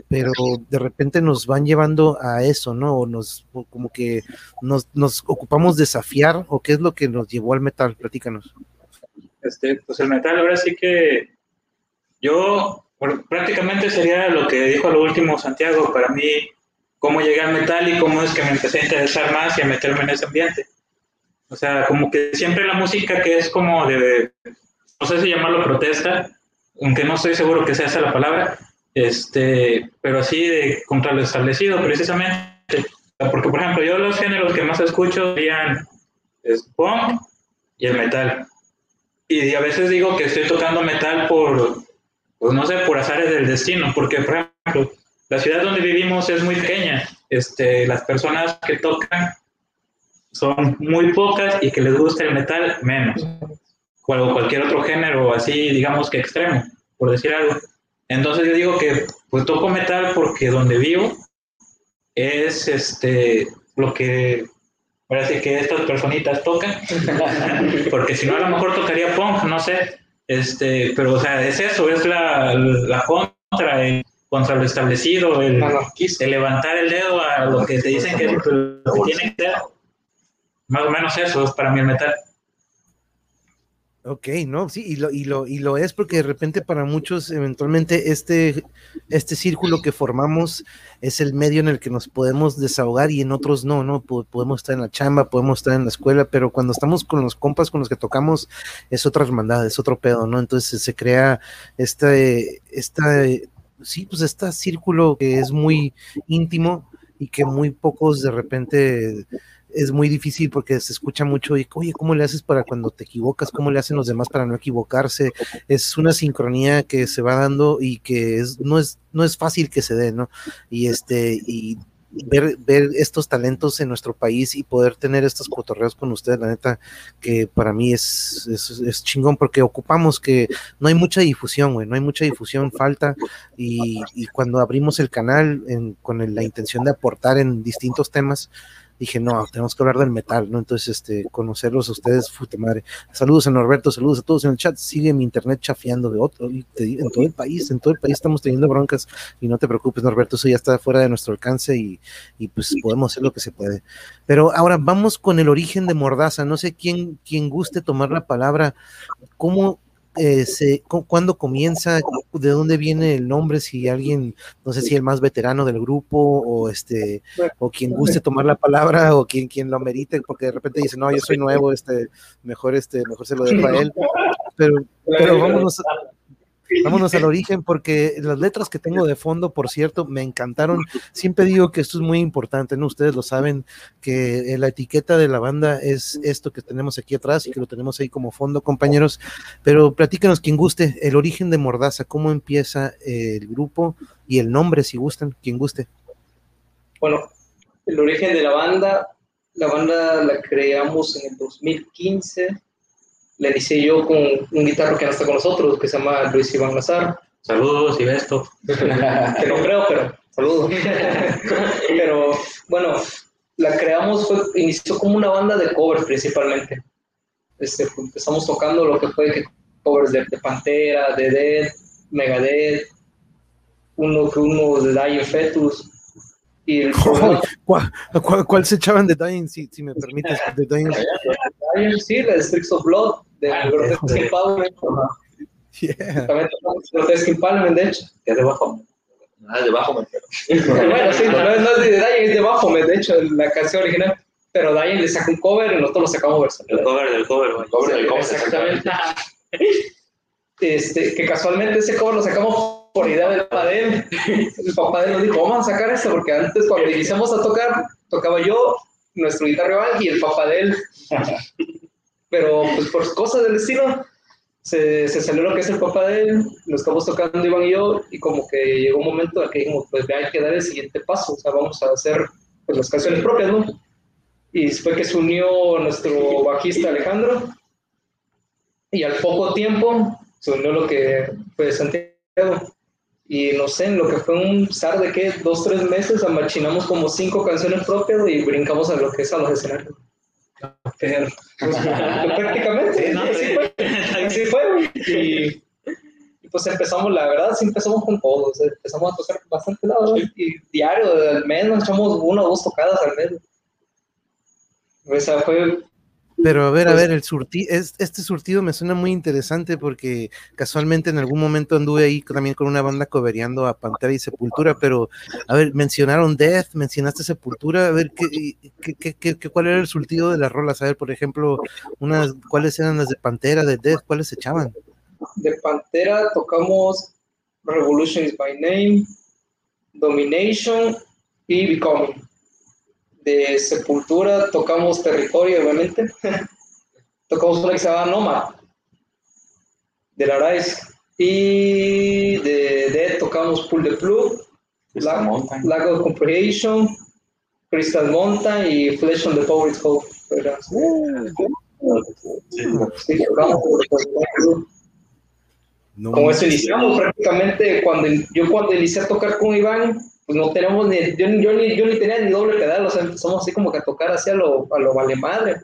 pero de repente nos van llevando a eso, ¿no? O nos como que nos, nos ocupamos de desafiar o qué es lo que nos llevó al metal, platícanos. Este, pues el metal ahora sí que yo prácticamente sería lo que dijo lo último Santiago, para mí cómo llegué al metal y cómo es que me empecé a interesar más y a meterme en ese ambiente. O sea, como que siempre la música que es como de, no sé si llamarlo protesta, aunque no estoy seguro que sea esa la palabra, este, pero así de contra lo establecido precisamente. Porque, por ejemplo, yo los géneros que más escucho serían punk y el metal. Y a veces digo que estoy tocando metal por, pues no sé, por azares del destino, porque, por ejemplo, la ciudad donde vivimos es muy pequeña. Este, las personas que tocan son muy pocas y que les gusta el metal menos. O cualquier otro género así, digamos que extremo, por decir algo. Entonces yo digo que pues toco metal porque donde vivo es este lo que parece que estas personitas tocan, porque si no a lo mejor tocaría punk, no sé, este, pero o sea, es eso, es la, la contra, contra lo establecido, el, el, levantar el dedo a lo que te dicen que, lo que tiene que ser. Más o menos eso es para mí el metal. Ok, no, sí, y lo, y lo, y lo es porque de repente para muchos eventualmente este, este círculo que formamos es el medio en el que nos podemos desahogar y en otros no, ¿no? Podemos estar en la chamba, podemos estar en la escuela, pero cuando estamos con los compas con los que tocamos es otra hermandad, es otro pedo, ¿no? Entonces se crea este, esta, sí, pues este círculo que es muy íntimo y que muy pocos de repente es muy difícil porque se escucha mucho y, oye, ¿cómo le haces para cuando te equivocas? ¿Cómo le hacen los demás para no equivocarse? Es una sincronía que se va dando y que es, no, es, no es fácil que se dé, ¿no? Y este, y ver, ver estos talentos en nuestro país y poder tener estos cotorreos con ustedes, la neta, que para mí es, es, chingón porque ocupamos que no hay mucha difusión, güey, no hay mucha difusión, falta, y, y cuando abrimos el canal con la intención de aportar en distintos temas, dije, no, tenemos que hablar del metal, ¿no? Entonces, este, conocerlos a ustedes, puta madre. Saludos a Norberto, saludos a todos en el chat. Sigue mi internet chafiando de otro, en todo el país, en todo el país estamos teniendo broncas y no te preocupes, Norberto, eso ya está fuera de nuestro alcance y, y pues podemos hacer lo que se puede. Pero ahora vamos con el origen de Mordaza. No sé quién, quién guste tomar la palabra. ¿Cómo, eh, se, cuándo comienza, de dónde viene el nombre, si alguien, no sé si el más veterano del grupo o este, o quien guste tomar la palabra o quien, quien lo merite, porque de repente dice, no, yo soy nuevo, este, mejor, este, mejor se lo dejo a él. Pero, pero vámonos, Vámonos al origen, porque las letras que tengo de fondo, por cierto, me encantaron. Siempre digo que esto es muy importante, ¿no? Ustedes lo saben, que la etiqueta de la banda es esto que tenemos aquí atrás y que lo tenemos ahí como fondo, compañeros. Pero platícanos, quien guste, el origen de Mordaza, cómo empieza el grupo y el nombre, si gustan, quien guste. Bueno, el origen de la banda, la banda la creamos en el 2015 le inicié yo con un guitarro que no está con nosotros, que se llama Luis Iván Lazar. Saludos, y esto. que no creo, pero saludos. pero bueno, la creamos, fue, inició como una banda de covers principalmente. Este, empezamos tocando lo que fue covers de, Pantera, de Dead, Megadeth, uno que uno de Dying Fetus. Y el ¿Cuál, se echaban de Dying, si, si me permites? De Dying. sí, la de Strix of Blood de ah, Grotesque Empowerment. Yeah. También Grotesque Empowerment, de hecho. Es de bajo. Ah, de bajo, bueno, sí, no, no es de Dying, es de bajo, de hecho, la canción original. Pero Dying le sacó un cover y nosotros lo sacamos versión. El cover del cover, El cover del cover. Exactamente. Este, que casualmente ese cover lo sacamos por idea del papá de él. El papá de él nos dijo, vamos a sacar esto, porque antes cuando iniciamos a tocar, tocaba yo, nuestro guitarra y el papá de él. Pero pues por cosas del estilo se, se, salió lo que es el papá de él, lo estamos tocando Iván y yo, y como que llegó un momento en que dijimos, pues hay que dar el siguiente paso, o sea, vamos a hacer pues, las canciones propias, ¿no? Y fue que se unió nuestro bajista Alejandro, y al poco tiempo se unió lo que fue Santiago, y no sé, en lo que fue un zar de que dos, tres meses, amachinamos como cinco canciones propias y brincamos a lo que es a los escenarios. Pero, prácticamente, así, fue, Y, pues empezamos, la verdad, sí empezamos con todo. empezamos a tocar bastante lado. Y diario, al mes, nos echamos una o dos tocadas al mes. O sea, fue pero a ver, a ver, el surti este surtido me suena muy interesante porque casualmente en algún momento anduve ahí también con una banda cobereando a Pantera y Sepultura, pero a ver, mencionaron Death, mencionaste Sepultura, a ver, ¿qué, qué, qué, cuál era el surtido de las rolas? A ver, por ejemplo, unas, ¿cuáles eran las de Pantera, de Death? ¿Cuáles se echaban? De Pantera tocamos Revolution is by Name, Domination y Becoming de Sepultura tocamos Territorio, obviamente. tocamos una que se llama Noma, de la Rise. Y de Dead tocamos Pull the Plug, Lag, of Comprehension, Crystal Mountain y Flesh on the Power Hope. Como eso iniciamos prácticamente cuando yo cuando inicié a tocar con Iván, pues no tenemos ni, yo, yo, ni, yo ni tenía ni doble pedal, o sea, empezamos así como que a tocar hacia lo, a lo vale madre.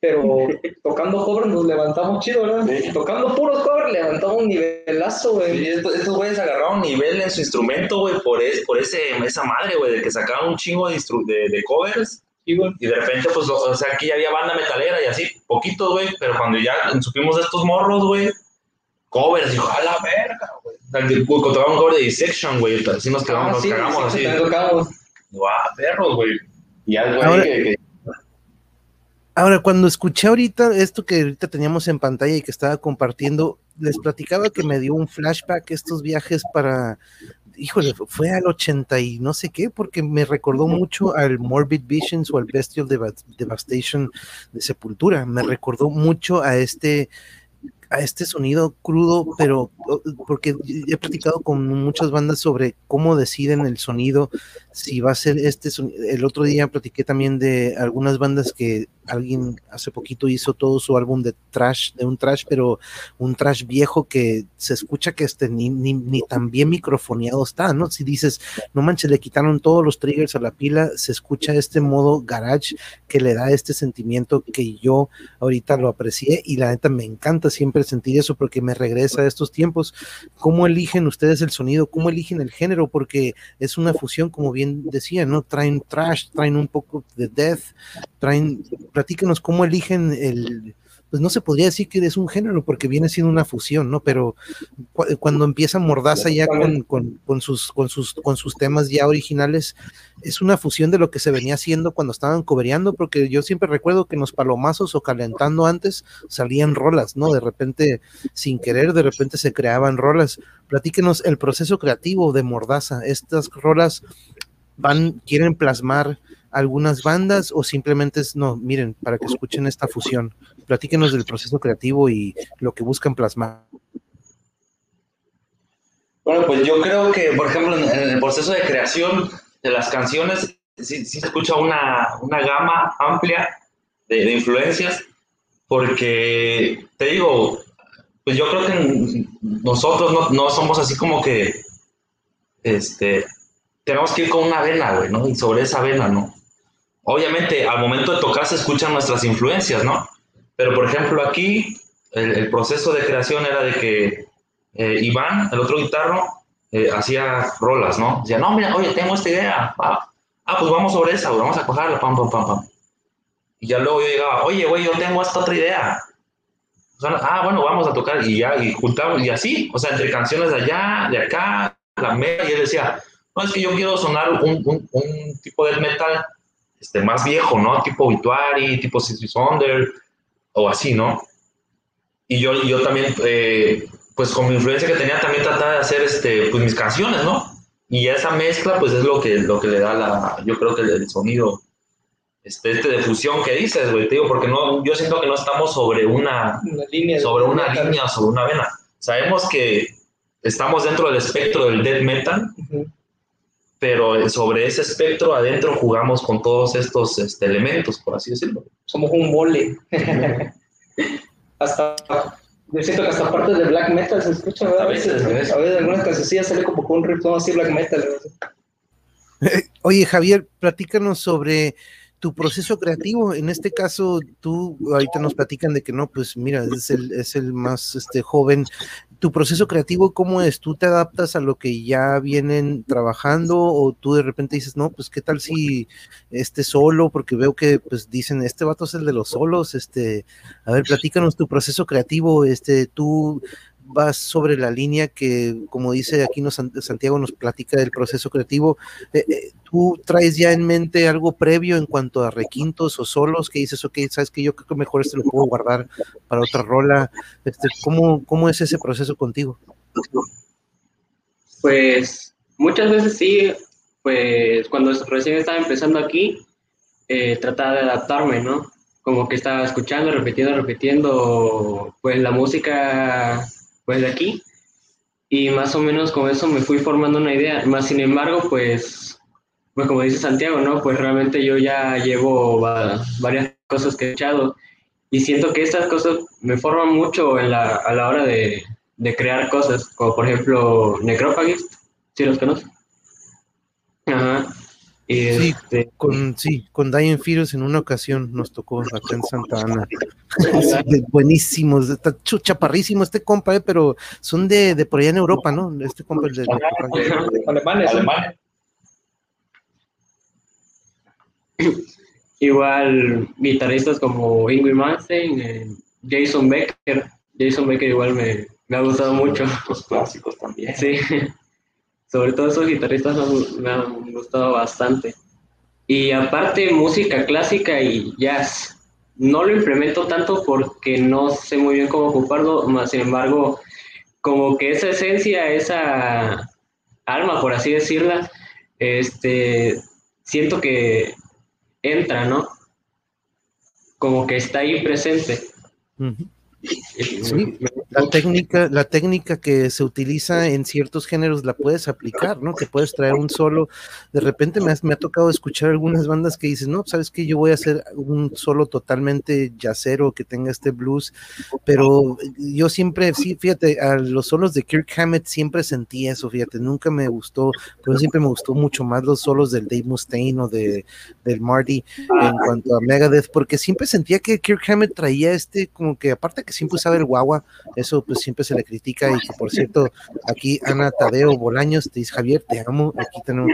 Pero tocando covers nos levantamos chido, ¿verdad? Tocando puros covers levantamos un nivelazo, güey. estos, güeyes agarraron nivel en su instrumento, güey, por, es, por ese, esa madre, güey, de que sacaban un chingo de, de, de covers. Y de repente, pues, o sea, aquí ya había banda metalera y así, poquitos, güey, pero cuando ya supimos de estos morros, güey, covers, dijo, a la verga, güey. Tocaba un cover de Dissection, güey. Así nos quedamos, ah, nos cagamos así. Guau, perros, güey. Y algo ahora, que, Ahora, cuando escuché ahorita esto que ahorita teníamos en pantalla y que estaba compartiendo, les platicaba que me dio un flashback estos viajes para, híjole, fue al 80 y no sé qué, porque me recordó mucho al Morbid Visions o al Bestial Devastation de Sepultura, me recordó mucho a este a este sonido crudo, pero porque he platicado con muchas bandas sobre cómo deciden el sonido, si va a ser este sonido. El otro día platiqué también de algunas bandas que alguien hace poquito hizo todo su álbum de trash, de un trash, pero un trash viejo que se escucha que este ni, ni, ni tan bien microfoneado está, ¿no? Si dices, no manches, le quitaron todos los triggers a la pila, se escucha este modo garage que le da este sentimiento que yo ahorita lo aprecié y la neta me encanta siempre sentir eso porque me regresa a estos tiempos. ¿Cómo eligen ustedes el sonido? ¿Cómo eligen el género? Porque es una fusión, como bien decía, ¿no? Traen trash, traen un poco de death, traen, platíquenos cómo eligen el, pues no se podría decir que es un género porque viene siendo una fusión, ¿no? Pero cuando empieza Mordaza ya con, con, sus, con, sus, con sus temas ya originales, es una fusión de lo que se venía haciendo cuando estaban cobereando, porque yo siempre recuerdo que en los palomazos o calentando antes salían rolas, ¿no? De repente, sin querer, de repente se creaban rolas. Platíquenos el proceso creativo de Mordaza. Estas rolas van, quieren plasmar algunas bandas o simplemente es, no, miren, para que escuchen esta fusión. Platíquenos del proceso creativo y lo que buscan plasmar. Bueno, pues yo creo que, por ejemplo, en, el proceso de creación de las canciones, sí, se escucha una, gama amplia de, influencias, porque te digo, pues yo creo que nosotros no, no somos así como que, este, tenemos que ir con una vena, güey, ¿no? Y sobre esa vena, ¿no? Obviamente, al momento de tocar se escuchan nuestras influencias, ¿no? Pero, por ejemplo, aquí el, proceso de creación era de que eh, Iván, el otro guitarro, eh, hacía rolas, ¿no? Decía, no, mira, oye, tengo esta idea. Ah, pues vamos sobre esa, vamos a cogerla, pam, pam, pam, pam. Y ya luego yo llegaba, oye, güey, yo tengo esta otra idea. ah, bueno, vamos a tocar. Y ya, y juntamos, y así, o sea, entre canciones de allá, de acá, la media, y él decía, no, es que yo quiero sonar un, un tipo de metal este, más viejo, ¿no? Tipo Obituary, tipo Six Wonder, o así, ¿no? Y yo, yo también, eh, pues con mi influencia que tenía, también trataba de hacer este, pues, mis canciones, ¿no? Y esa mezcla, pues es lo que, lo que le da la, yo creo que el, sonido este, este de fusión que dices, güey, te digo, porque no, yo siento que no estamos sobre una, línea sobre una línea, sobre una vena. Sabemos que estamos dentro del espectro del death metal, pero sobre ese espectro adentro jugamos con todos estos este, elementos, por así decirlo. Somos un mole. hasta, yo siento que hasta partes de black metal se escucha, ¿verdad? A veces, a veces, a veces algunas canciones sale como con un ritmo así black metal. Oye, Javier, platícanos sobre tu proceso creativo, en este caso, tú ahorita nos platican de que no, pues mira, es el, es el más este, joven. ¿Tu proceso creativo cómo es? ¿Tú te adaptas a lo que ya vienen trabajando o tú de repente dices, no, pues qué tal si este solo, porque veo que pues dicen, este vato es el de los solos, este, a ver, platícanos tu proceso creativo, este, tú vas sobre la línea que, como dice aquí nos, Santiago, nos platica del proceso creativo. Eh, eh, ¿Tú traes ya en mente algo previo en cuanto a requintos o solos que dices, ok, sabes que yo creo que mejor este lo puedo guardar para otra rola? Este, ¿cómo, ¿Cómo es ese proceso contigo? Pues muchas veces sí, pues cuando recién estaba empezando aquí, eh, trataba de adaptarme, ¿no? Como que estaba escuchando, repitiendo, repitiendo, pues la música pues de aquí. Y más o menos con eso me fui formando una idea. Más sin embargo, pues, pues como dice Santiago, ¿no? Pues realmente yo ya llevo varias cosas que he echado y siento que estas cosas me forman mucho en la, a la hora de, de crear cosas, como por ejemplo Necrophagist, si los conocen. Ajá sí, este, con, sí, con Dying Fears en una ocasión nos tocó acá en Santa Ana. Buenísimos, está chaparrísimo este compa, eh, pero son de, de, por allá en Europa, ¿no? Este compa es de, alemanes. Igual guitarristas como Ingrid Manstein, eh, Jason Becker. Jason Becker igual me, me ha gustado mucho. Los clásicos también. Sí sobre todo esos guitarristas me han gustado bastante. Y aparte música clásica y jazz. No lo implemento tanto porque no sé muy bien cómo ocuparlo, más sin embargo, como que esa esencia, esa alma, por así decirla, este, siento que entra, ¿no? Como que está ahí presente. Sí, la técnica, la técnica que se utiliza en ciertos géneros la puedes aplicar, ¿no? Que puedes traer un solo. De repente me, ha tocado escuchar algunas bandas que dicen, no, sabes que yo voy a hacer un solo totalmente yacero que tenga este blues, pero yo siempre, sí, fíjate, a los solos de Kirk Hammett siempre sentí eso, fíjate, nunca me gustó, pero siempre me gustó mucho más los solos del Dave Mustaine o de, del Marty en cuanto a Megadeth, porque siempre sentía que Kirk Hammett traía este, como que aparte que siempre usaba el guagua, eso pues siempre se le critica y por cierto, aquí Ana Tadeo Bolaños te dice, Javier, te amo, aquí tenemos,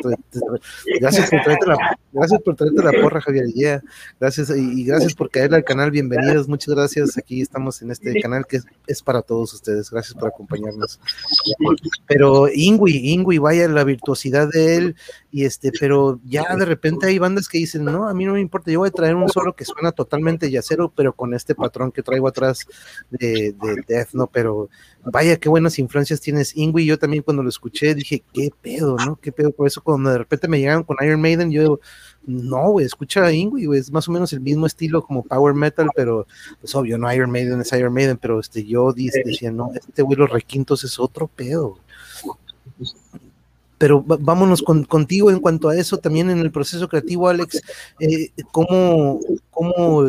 gracias por traerte la Gracias por traerte la porra, Javier. Yeah. Gracias y, gracias por caer al canal. Bienvenidos, muchas gracias. Aquí estamos en este canal que es, para todos ustedes. Gracias por acompañarnos. Pero Ingui, Ingui, vaya la virtuosidad de él. Y este, pero ya de repente hay bandas que dicen, no, a mí no me importa, yo voy a traer un solo que suena totalmente yacero, pero con este patrón que traigo atrás de, de Death, ¿no? Pero vaya, qué buenas influencias tienes, Ingui. Yo también cuando lo escuché dije, qué pedo, ¿no? Qué pedo. Por eso cuando de repente me llegaron con Iron Maiden, yo no, güey, escucha a Ingui, güey, es más o menos el mismo estilo como Power Metal, pero pues obvio, no Iron Maiden es Iron Maiden, pero este, yo decía, no, este güey, los requintos es otro pedo. Pero vámonos contigo en cuanto a eso, también en el proceso creativo, Alex, eh, ¿cómo,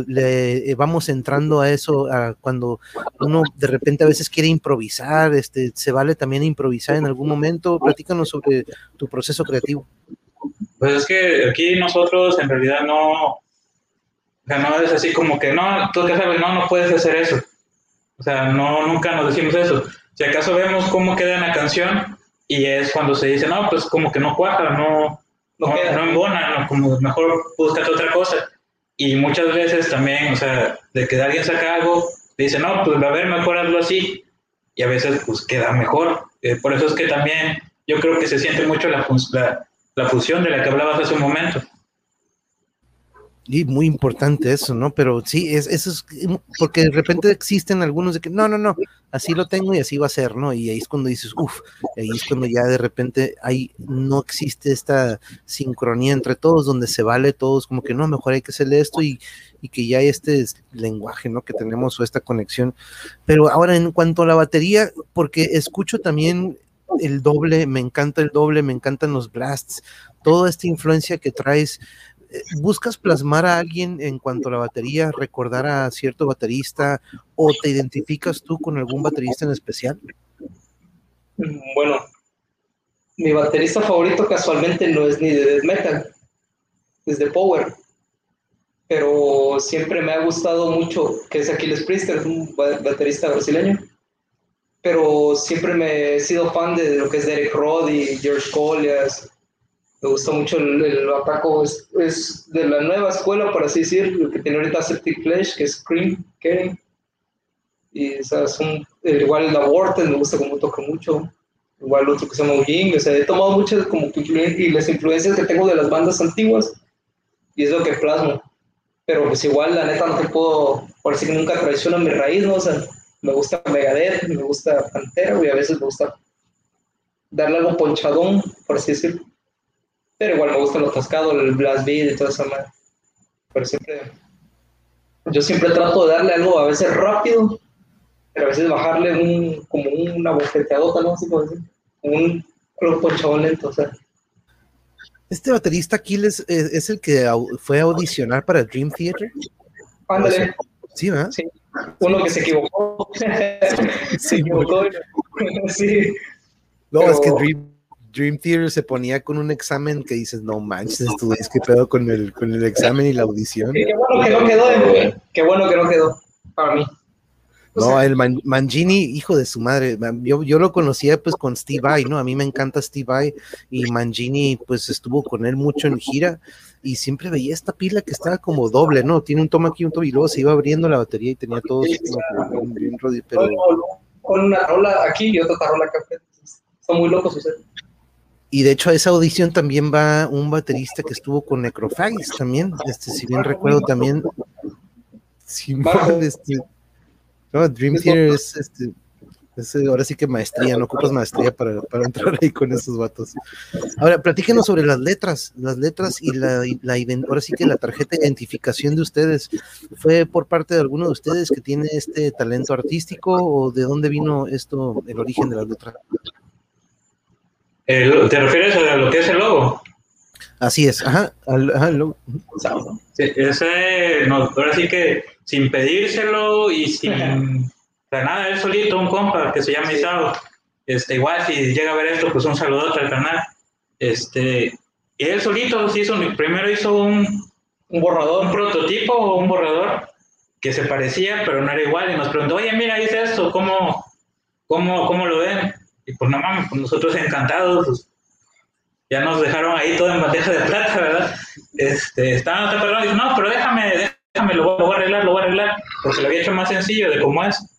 le eh, vamos entrando a eso cuando uno de repente a veces quiere improvisar? Este, ¿Se vale también improvisar en algún momento? Platícanos sobre tu proceso creativo. Pues es que aquí nosotros en realidad no, o sea, no es así como que, no, tú que sabes, no, no puedes hacer eso. O sea, no, nunca nos decimos eso. Si acaso vemos cómo queda la canción y es cuando se dice, no, pues como que no cuaja, no, no, no embona, no, como mejor búscate otra cosa. Y muchas veces también, o sea, de que alguien saca algo, dice, no, pues a ver, mejor hazlo así. Y a veces, pues queda mejor. Eh, por eso es que también yo creo que se siente mucho la, la, la fusión de la que hablabas hace un momento. Y muy importante eso, ¿no? Pero sí, es, eso es porque de repente existen algunos de que no, no, no, así lo tengo y así va a ser, ¿no? Y ahí es cuando dices, uff, ahí es cuando ya de repente hay, no existe esta sincronía entre todos, donde se vale todos, como que no, mejor hay que hacerle esto y, y que ya este lenguaje, ¿no? Que tenemos o esta conexión. Pero ahora en cuanto a la batería, porque escucho también el doble, me encanta el doble, me encantan los blasts, toda esta influencia que traes. ¿Buscas plasmar a alguien en cuanto a la batería, recordar a cierto baterista o te identificas tú con algún baterista en especial? Bueno, mi baterista favorito casualmente no es ni de death metal, es de power, pero siempre me ha gustado mucho que es Aquiles Priester, un baterista brasileño pero siempre me he sido fan de lo que es Derek Roddy, George Collias. Me gusta mucho el, el ataco, es, de la nueva escuela, por así decir, lo que tiene ahorita Septic Flesh, que es Scream, Kering. Y o sea, son, igual la Vorten me gusta como toca mucho. Igual otro que se llama Ujing, o sea, he tomado muchas como y las influencias que tengo de las bandas antiguas y es lo que plasmo. Pero pues igual, la neta, no te puedo, por decir que nunca traiciono mi raíz, ¿no? O sea, me gusta Megadeth, me gusta Pantera, y a veces me gusta darle algo ponchadón, por así decirlo. Pero igual me gusta lo atascado, el blast beat y toda esa madre. Pero siempre, yo siempre trato de darle algo a veces rápido, pero a veces bajarle un, como una bofeteadota, ¿no? Así como decir, un, ponchadón lento, o sea. Este baterista Aquiles es, es, el que fue a audicionar para Dream Theater. Ándale. Sí, ¿verdad? Sí. Uno que se equivocó. se equivocó. sí. No, es que Dream, Theater se ponía con un examen que dices, no manches, es que pedo con el, con el examen y la audición. qué bueno que no quedó, qué bueno que no quedó para mí. No, el Mangini, hijo de su madre, yo, yo lo conocía pues con Steve Vai, ¿no? A mí me encanta Steve Vai y Mangini pues estuvo con él mucho en gira y siempre veía esta pila que estaba como doble, ¿no? Tiene un toma aquí, un toma y luego se iba abriendo la batería y tenía todo bien, pero... Con una rola aquí y otra rola acá. Son muy locos ustedes. Y de hecho a esa audición también va un baterista que estuvo con Necrophagis también, este, si bien recuerdo también. este, no, Dream Theater es este, ahora sí que maestría, no ocupas maestría para, entrar ahí con esos vatos. Ahora, platíquenos sobre las letras, las letras y la, la, ahora sí que la tarjeta de identificación de ustedes. ¿Fue por parte de alguno de ustedes que tiene este talento artístico o de dónde vino esto, el origen de las letras? ¿Te refieres a lo que es el logo? Así es, ajá, al, logo. Sí, ese, ahora sí que sin pedírselo y sin nada, él solito, un compa que se llama Isao. Este, igual si llega a ver esto, pues un saludo al canal. Este, y él solito hizo, primero hizo un, un borrador, un prototipo o un borrador que se parecía, pero no era igual. Y nos preguntó, oye, mira, hice esto, ¿cómo, cómo, cómo lo ven? Y pues no mames, pues nosotros encantados, pues, ya nos dejaron ahí todo en bandeja de plata, ¿verdad? este, estaba en otra y dice, no, pero déjame, déjame, lo voy, a arreglar, lo voy a arreglar, porque lo había hecho más sencillo de cómo es.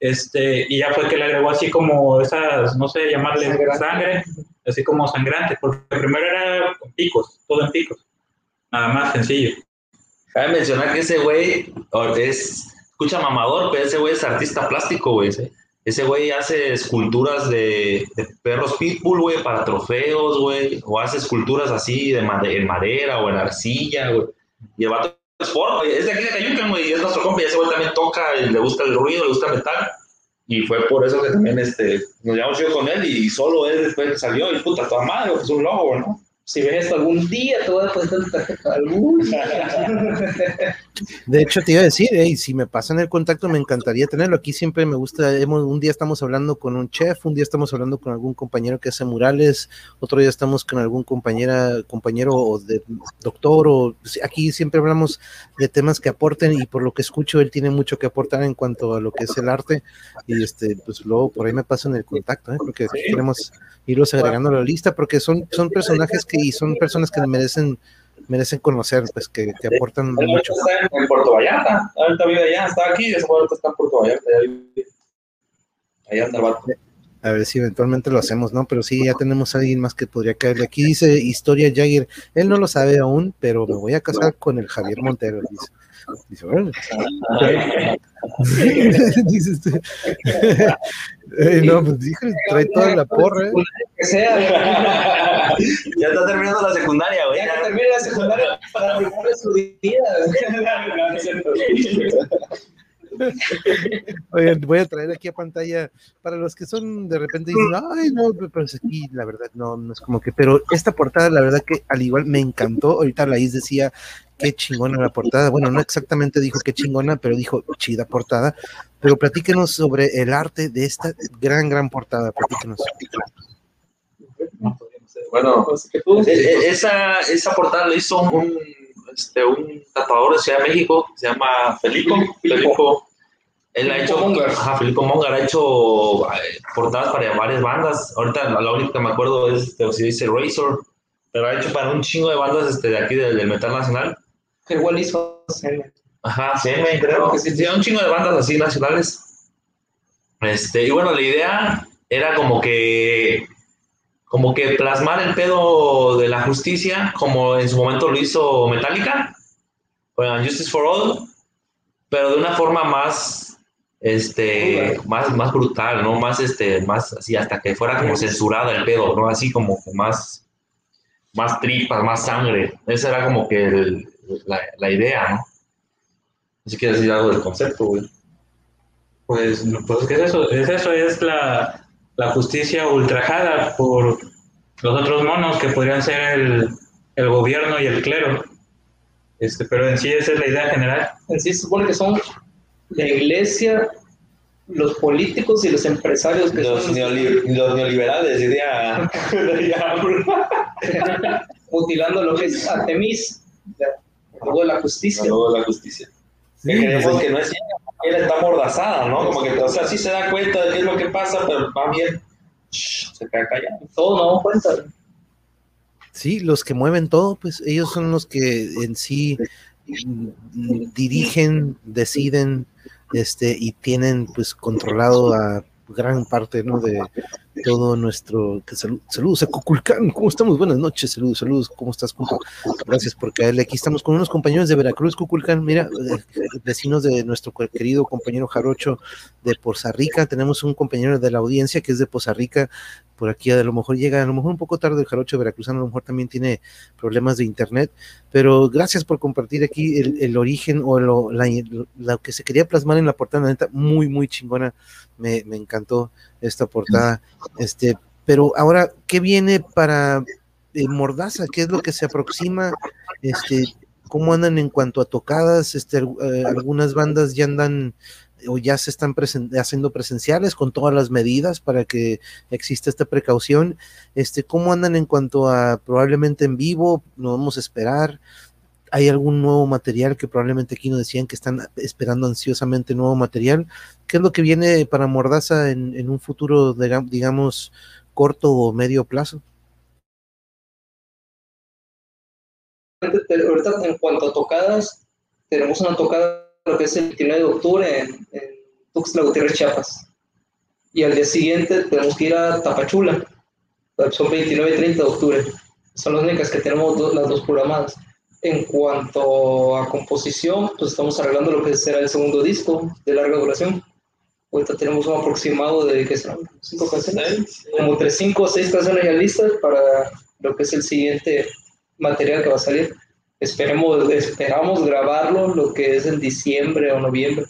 Este, y ya fue que le agregó así como esas, no sé, llamarle sangre, así como sangrante, porque primero era con picos, todo en picos. Nada más sencillo. Cabe mencionar que ese güey es, escucha mamador, pero ese güey es artista plástico, güey. Ese güey hace esculturas de, perros pitbull, güey, para trofeos, güey. O hace esculturas así de en madera o en arcilla, güey. Y el vato es güey. Es de aquí de Cayucan, güey. Es nuestro compa. Y ese güey también toca y le gusta el ruido, le gusta el metal. Y fue por eso que también este, nos llevamos yo con él. Y solo él después salió. Y puta, toda madre, pues un logo, ¿no? Si ves esto algún día, te voy a depositar tu tarjeta algún De hecho, te iba a decir, si me pasan el contacto, me encantaría tenerlo. Aquí siempre me gusta, hemos, un día estamos hablando con un chef, un día estamos hablando con algún compañero que hace murales, otro día estamos con algún compañera, compañero o de doctor, o aquí siempre hablamos de temas que aporten y por lo que escucho, él tiene mucho que aportar en cuanto a lo que es el arte. Y este, pues luego por ahí me pasan el contacto, ¿eh? porque queremos irlos agregando a la lista, porque son, son personajes que y son personas que merecen merecen conocer, pues que, que aportan mucho. Está en, Puerto Vallarta, ahorita vive allá, está aquí, ahorita está en Puerto Vallarta, ahí anda el A ver si eventualmente lo hacemos, ¿no? Pero sí, ya tenemos a alguien más que podría caerle. Aquí dice Historia Jagger. Él no lo sabe aún, pero me voy a casar con el Javier Montero. Dice. Dice, bueno. dice este. eh, no, pues dije, trae toda la porra. ¿eh? Que sea. ya está terminando la secundaria, güey. Ya termina la secundaria para preparar su vida. Voy a traer aquí a pantalla para los que son de repente dicen, ay, no, pero aquí la verdad no, no es como que, pero esta portada, la verdad que al igual me encantó. Ahorita Laís decía qué chingona la portada. Bueno, no exactamente dijo qué chingona, pero dijo chida portada. Pero platíquenos sobre el arte de esta gran, gran portada. Platíquenos. Bueno, e, e, esa, esa portada la hizo un, este, un tatuador de Ciudad de México, se llama Felipe. Felipe. Él ha hecho, ajá, Felipe Mongar ha hecho eh, portadas para varias bandas. Ahorita la única que me acuerdo es, este, si dice Razor, pero ha hecho para un chingo de bandas este, de aquí del, metal nacional. Que igual hizo CM. Ajá, CM, creo que sí. un chingo de bandas así nacionales. Este, y bueno, la idea era como que como que plasmar el pedo de la justicia, como en su momento lo hizo Metallica, con Justice for All, pero de una forma más, este, más, más brutal, ¿no? Más, este, más así, hasta que fuera como censurada el pedo, ¿no? Así como más, más tripas, más sangre. Esa era como que la, la, idea, ¿no? Si quieres decir algo del concepto, güey. Pues, pues, ¿qué es eso? Es eso, es la, la justicia ultrajada por los otros monos que podrían ser el, el gobierno y el clero. Este, pero en sí esa es la idea general. En sí se supone que son la iglesia, los políticos y los empresarios que los, son los neoliberales, diría. Mutilando lo que es Artemis, luego la justicia. Luego la justicia. Sí, que creemos que no es ella está mordazada, ¿no? Como que, o sea, sí se da cuenta de qué es lo que pasa, pero va bien, se queda callado. Todo no cuenta. Sí, los que mueven todo, pues ellos son los que en sí dirigen, deciden, este, y tienen pues controlado a gran parte, ¿no? De, todo nuestro que salud, saludos a Coculcán, ¿cómo estamos? Buenas noches, saludos, saludos, ¿cómo estás, compa? Gracias por caerle. Aquí estamos con unos compañeros de Veracruz, Coculcán, mira, eh, vecinos de nuestro querido compañero Jarocho de Poza Rica, tenemos un compañero de la audiencia que es de Poza Rica, por aquí a lo mejor llega, a lo mejor un poco tarde el jarocho veracruzano, a lo mejor también tiene problemas de internet, pero gracias por compartir aquí el, origen o lo, la, que se quería plasmar en la portada, neta, muy, muy chingona, me, me encantó esta portada. Este, pero ahora, ¿qué viene para eh, Mordaza? ¿Qué es lo que se aproxima? Este, ¿Cómo andan en cuanto a tocadas? Este, eh, algunas bandas ya andan o ya se están haciendo presenciales con todas las medidas para que exista esta precaución. Este, ¿Cómo andan en cuanto a probablemente en vivo? ¿No vamos a esperar? ¿Hay algún nuevo material que probablemente aquí nos decían que están esperando ansiosamente nuevo material? ¿Qué es lo que viene para Mordaza en, un futuro, digamos, corto o medio plazo? ahorita en cuanto a tocadas, tenemos una tocada lo que es el 29 de octubre en, en Tuxtla Gutiérrez, Chiapas. Y al día siguiente tenemos que ir a Tapachula. Son 29 y 30 de octubre. Son las únicas que tenemos las dos programadas. En cuanto a composición, pues estamos arreglando lo que será el segundo disco de larga duración. Ahorita tenemos un aproximado de, ¿qué serán? ¿Cinco canciones? Como entre cinco o seis canciones ya listas para lo que es el siguiente material que va a salir. Esperemos, esperamos grabarlo lo que es en diciembre o noviembre.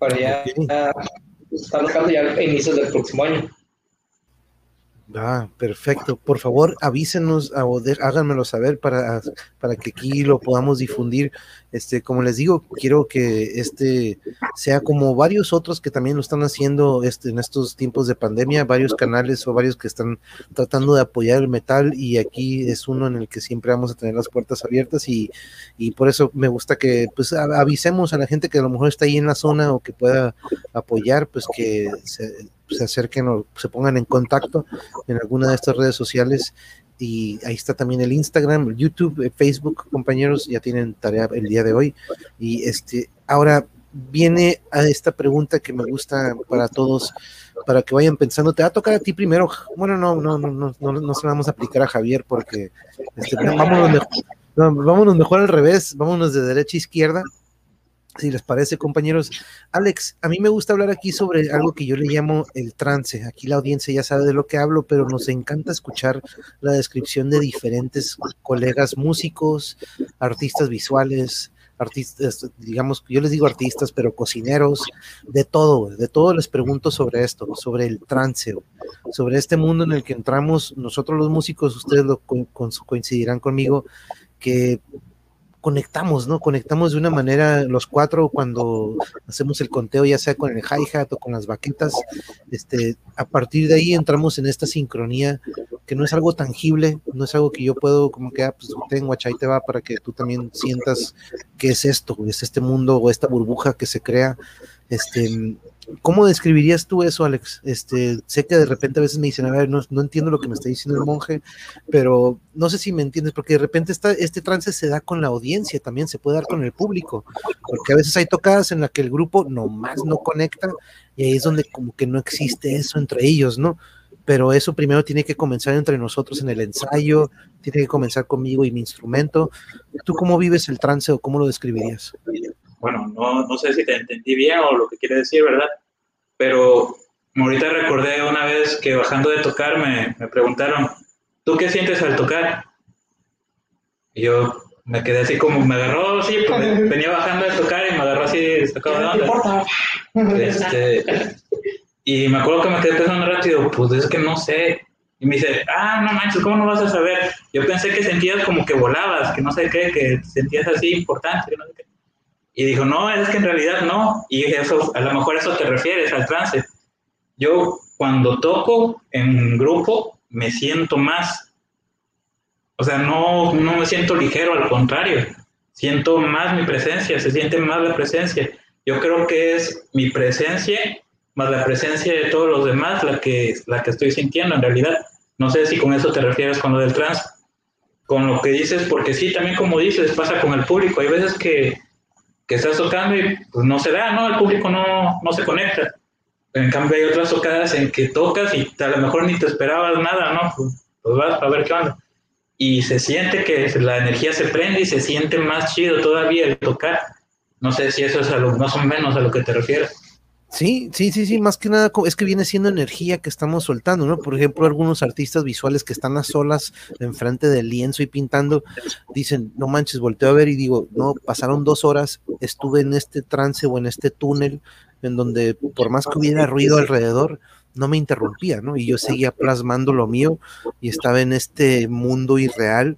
Para ya, estar tocando ya a inicios del próximo año. Ah, perfecto. Por favor, avísenos, a háganmelo saber para, para que aquí lo podamos difundir. Este, como les digo, quiero que este sea como varios otros que también lo están haciendo este, en estos tiempos de pandemia, varios canales o varios que están tratando de apoyar el metal y aquí es uno en el que siempre vamos a tener las puertas abiertas y, y por eso me gusta que pues avisemos a la gente que a lo mejor está ahí en la zona o que pueda apoyar, pues que se, se acerquen o se pongan en contacto en alguna de estas redes sociales. Y ahí está también el Instagram, YouTube, el Facebook, compañeros, ya tienen tarea el día de hoy. Y este, ahora viene a esta pregunta que me gusta para todos, para que vayan pensando. Te va a tocar a ti primero. Bueno, no, no, no, no, no, no se la vamos a aplicar a Javier porque este, vámonos, mejor, vámonos mejor al revés, vámonos de derecha a izquierda si les parece, compañeros. Alex, a mí me gusta hablar aquí sobre algo que yo le llamo el trance. Aquí la audiencia ya sabe de lo que hablo, pero nos encanta escuchar la descripción de diferentes colegas músicos, artistas visuales, artistas, digamos, yo les digo artistas, pero cocineros, de todo, de todo les pregunto sobre esto, sobre el trance, sobre este mundo en el que entramos nosotros los músicos, ustedes lo coincidirán conmigo, que conectamos, ¿no? Conectamos de una manera los cuatro cuando hacemos el conteo, ya sea con el hi-hat o con las baquetas. Este, a partir de ahí entramos en esta sincronía que no es algo tangible, no es algo que yo puedo como que, ah, pues tengo, ahí te va para que tú también sientas que es esto, es este mundo o esta burbuja que se crea. Este, ¿Cómo describirías tú eso, Alex? Este, sé que de repente a veces me dicen, a ver, no, no, entiendo lo que me está diciendo el monje, pero no sé si me entiendes, porque de repente este trance se da con la audiencia, también se puede dar con el público, porque a veces hay tocadas en las que el grupo nomás no conecta y ahí es donde como que no existe eso entre ellos, ¿no? Pero eso primero tiene que comenzar entre nosotros en el ensayo, tiene que comenzar conmigo y mi instrumento. ¿Tú cómo vives el trance o cómo lo describirías? Bueno, no, no sé si te entendí bien o lo que quiere decir, ¿verdad? Pero ahorita recordé una vez que bajando de tocar me, me preguntaron, ¿tú qué sientes al tocar? Y yo me quedé así como, me agarró, sí, pues venía bajando de tocar y me agarró así, sacado de onda. Este, y me acuerdo que me quedé pensando rápido, pues es que no sé. Y me dice, ah, no manches, ¿cómo no vas a saber? Yo pensé que sentías como que volabas, que no sé qué, que sentías así importante, que no sé qué. Y dijo, no, es que en realidad no. Y eso, a lo mejor eso te refieres al trance. Yo cuando toco en grupo me siento más. O sea, no, no me siento ligero, al contrario. Siento más mi presencia, se siente más la presencia. Yo creo que es mi presencia más la presencia de todos los demás la que, la que estoy sintiendo en realidad. No sé si con eso te refieres con lo del trance. Con lo que dices, porque sí, también como dices, pasa con el público. Hay veces que que estás tocando y pues no se da, ¿no? El público no, no se conecta. En cambio hay otras tocadas en que tocas y a lo mejor ni te esperabas nada, ¿no? Pues, pues vas a ver qué onda. Y se siente que la energía se prende y se siente más chido todavía el tocar. No sé si eso es a lo, más o menos a lo que te refieres. Sí, sí, sí, sí, más que nada es que viene siendo energía que estamos soltando, ¿no? Por ejemplo, algunos artistas visuales que están a solas enfrente del lienzo y pintando, dicen, no manches, volteo a ver y digo, no, pasaron dos horas, estuve en este trance o en este túnel en donde por más que hubiera ruido alrededor, no me interrumpía, ¿no? Y yo seguía plasmando lo mío y estaba en este mundo irreal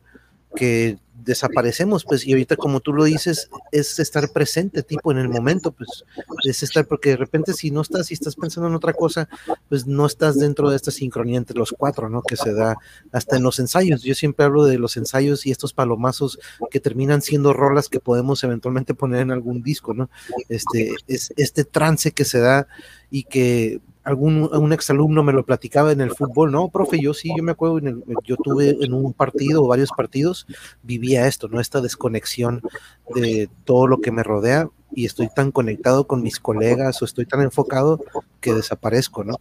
que desaparecemos, pues, y ahorita como tú lo dices, es estar presente, tipo, en el momento, pues, es estar, porque de repente si no estás, si estás pensando en otra cosa, pues no estás dentro de esta sincronía entre los cuatro, ¿no? Que se da hasta en los ensayos. Yo siempre hablo de los ensayos y estos palomazos que terminan siendo rolas que podemos eventualmente poner en algún disco, ¿no? Este, es este trance que se da y que algún un exalumno me lo platicaba en el fútbol, no, profe, yo sí, yo me acuerdo, yo tuve en un partido o varios partidos, vivía esto, ¿no? Esta desconexión de todo lo que me rodea y estoy tan conectado con mis colegas o estoy tan enfocado que desaparezco, ¿no?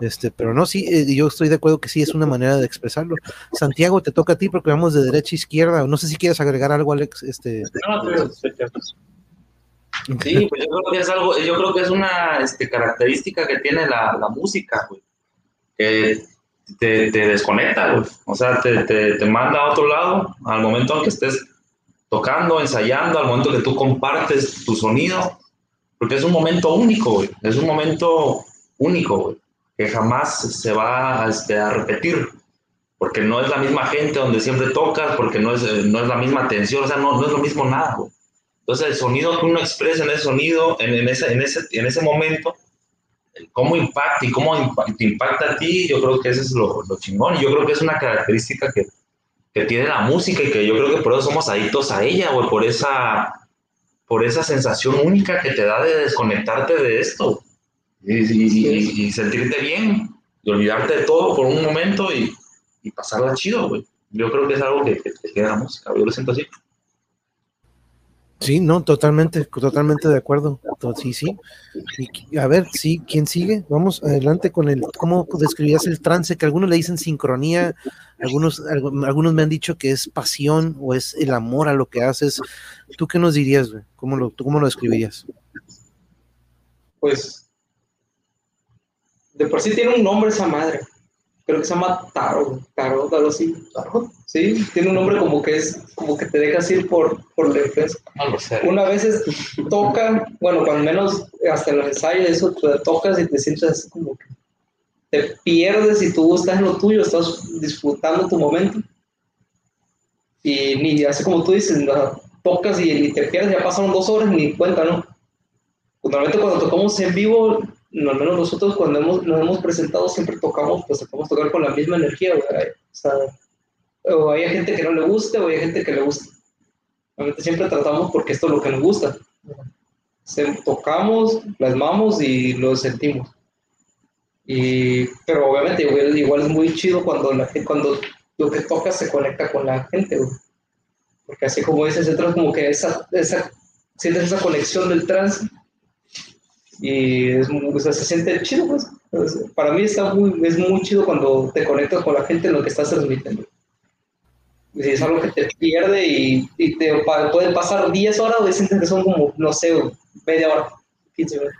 Este, pero no, sí, eh, yo estoy de acuerdo que sí es una manera de expresarlo. Santiago, te toca a ti porque vamos de derecha a izquierda, no sé si quieres agregar algo, Alex, este... No, Sí, pues yo creo que es algo, yo creo que es una este, característica que tiene la, la música, güey. Que te, te desconecta, güey. O sea, te, te, te, manda a otro lado al momento en que estés tocando, ensayando, al momento que tú compartes tu sonido. Porque es un momento único, güey. Es un momento único, güey. Que jamás se va este, a repetir. Porque no es la misma gente donde siempre tocas, porque no es, no es la misma atención, o sea, no, no es lo mismo nada, güey. Entonces, el sonido que uno expresa en ese sonido, en, en, ese, en, ese, en ese momento, cómo impacta y cómo te impacta a ti, yo creo que eso es lo, lo chingón. Yo creo que es una característica que, que, tiene la música y que yo creo que por eso somos adictos a ella, güey, por esa, por esa sensación única que te da de desconectarte de esto y, y, y sentirte bien, y olvidarte de todo por un momento y, pasarla chido, güey. Yo creo que es algo que, que, que queda la música, yo lo siento así. Sí, no, totalmente, totalmente de acuerdo. Sí, sí. Y, a ver, sí, ¿quién sigue? Vamos adelante con el, ¿cómo describías el trance? Que algunos le dicen sincronía, algunos, algunos me han dicho que es pasión o es el amor a lo que haces. ¿Tú qué nos dirías, güey? ¿Cómo lo, ¿Tú cómo lo describirías? Pues, de por sí tiene un nombre esa madre creo que se llama Tarot, Tarot, algo así, Tarot, sí, tiene un nombre como que es, como que te dejas ir por, por la defensa. Una vez toca, bueno, cuando menos hasta en los ensayos, eso te tocas y te sientes así como que te pierdes y tú estás en lo tuyo, estás disfrutando tu momento. Y ni así como tú dices, tocas y, y, te pierdes, ya pasaron dos horas ni cuenta, ¿no? Normalmente cuando tocamos en vivo, al menos nosotros cuando hemos, nos hemos presentado siempre tocamos, pues tocamos tocar con la misma energía, o sea, o hay gente que no le guste o hay gente que le gusta. Realmente siempre tratamos porque esto es lo que nos gusta. tocamos, plasmamos y lo sentimos. Y, pero obviamente igual, es muy chido cuando, la, cuando lo que toca se conecta con la gente, porque así como dices, entras como que esa, esa, sientes esa conexión del trance y es, se siente chido, pues. Para mí está muy, es muy chido cuando te conectas con la gente en lo que estás transmitiendo. Y es algo que te pierde y, y te pueden pasar 10 horas o sientes que son como, no sé, media hora, 15 minutos.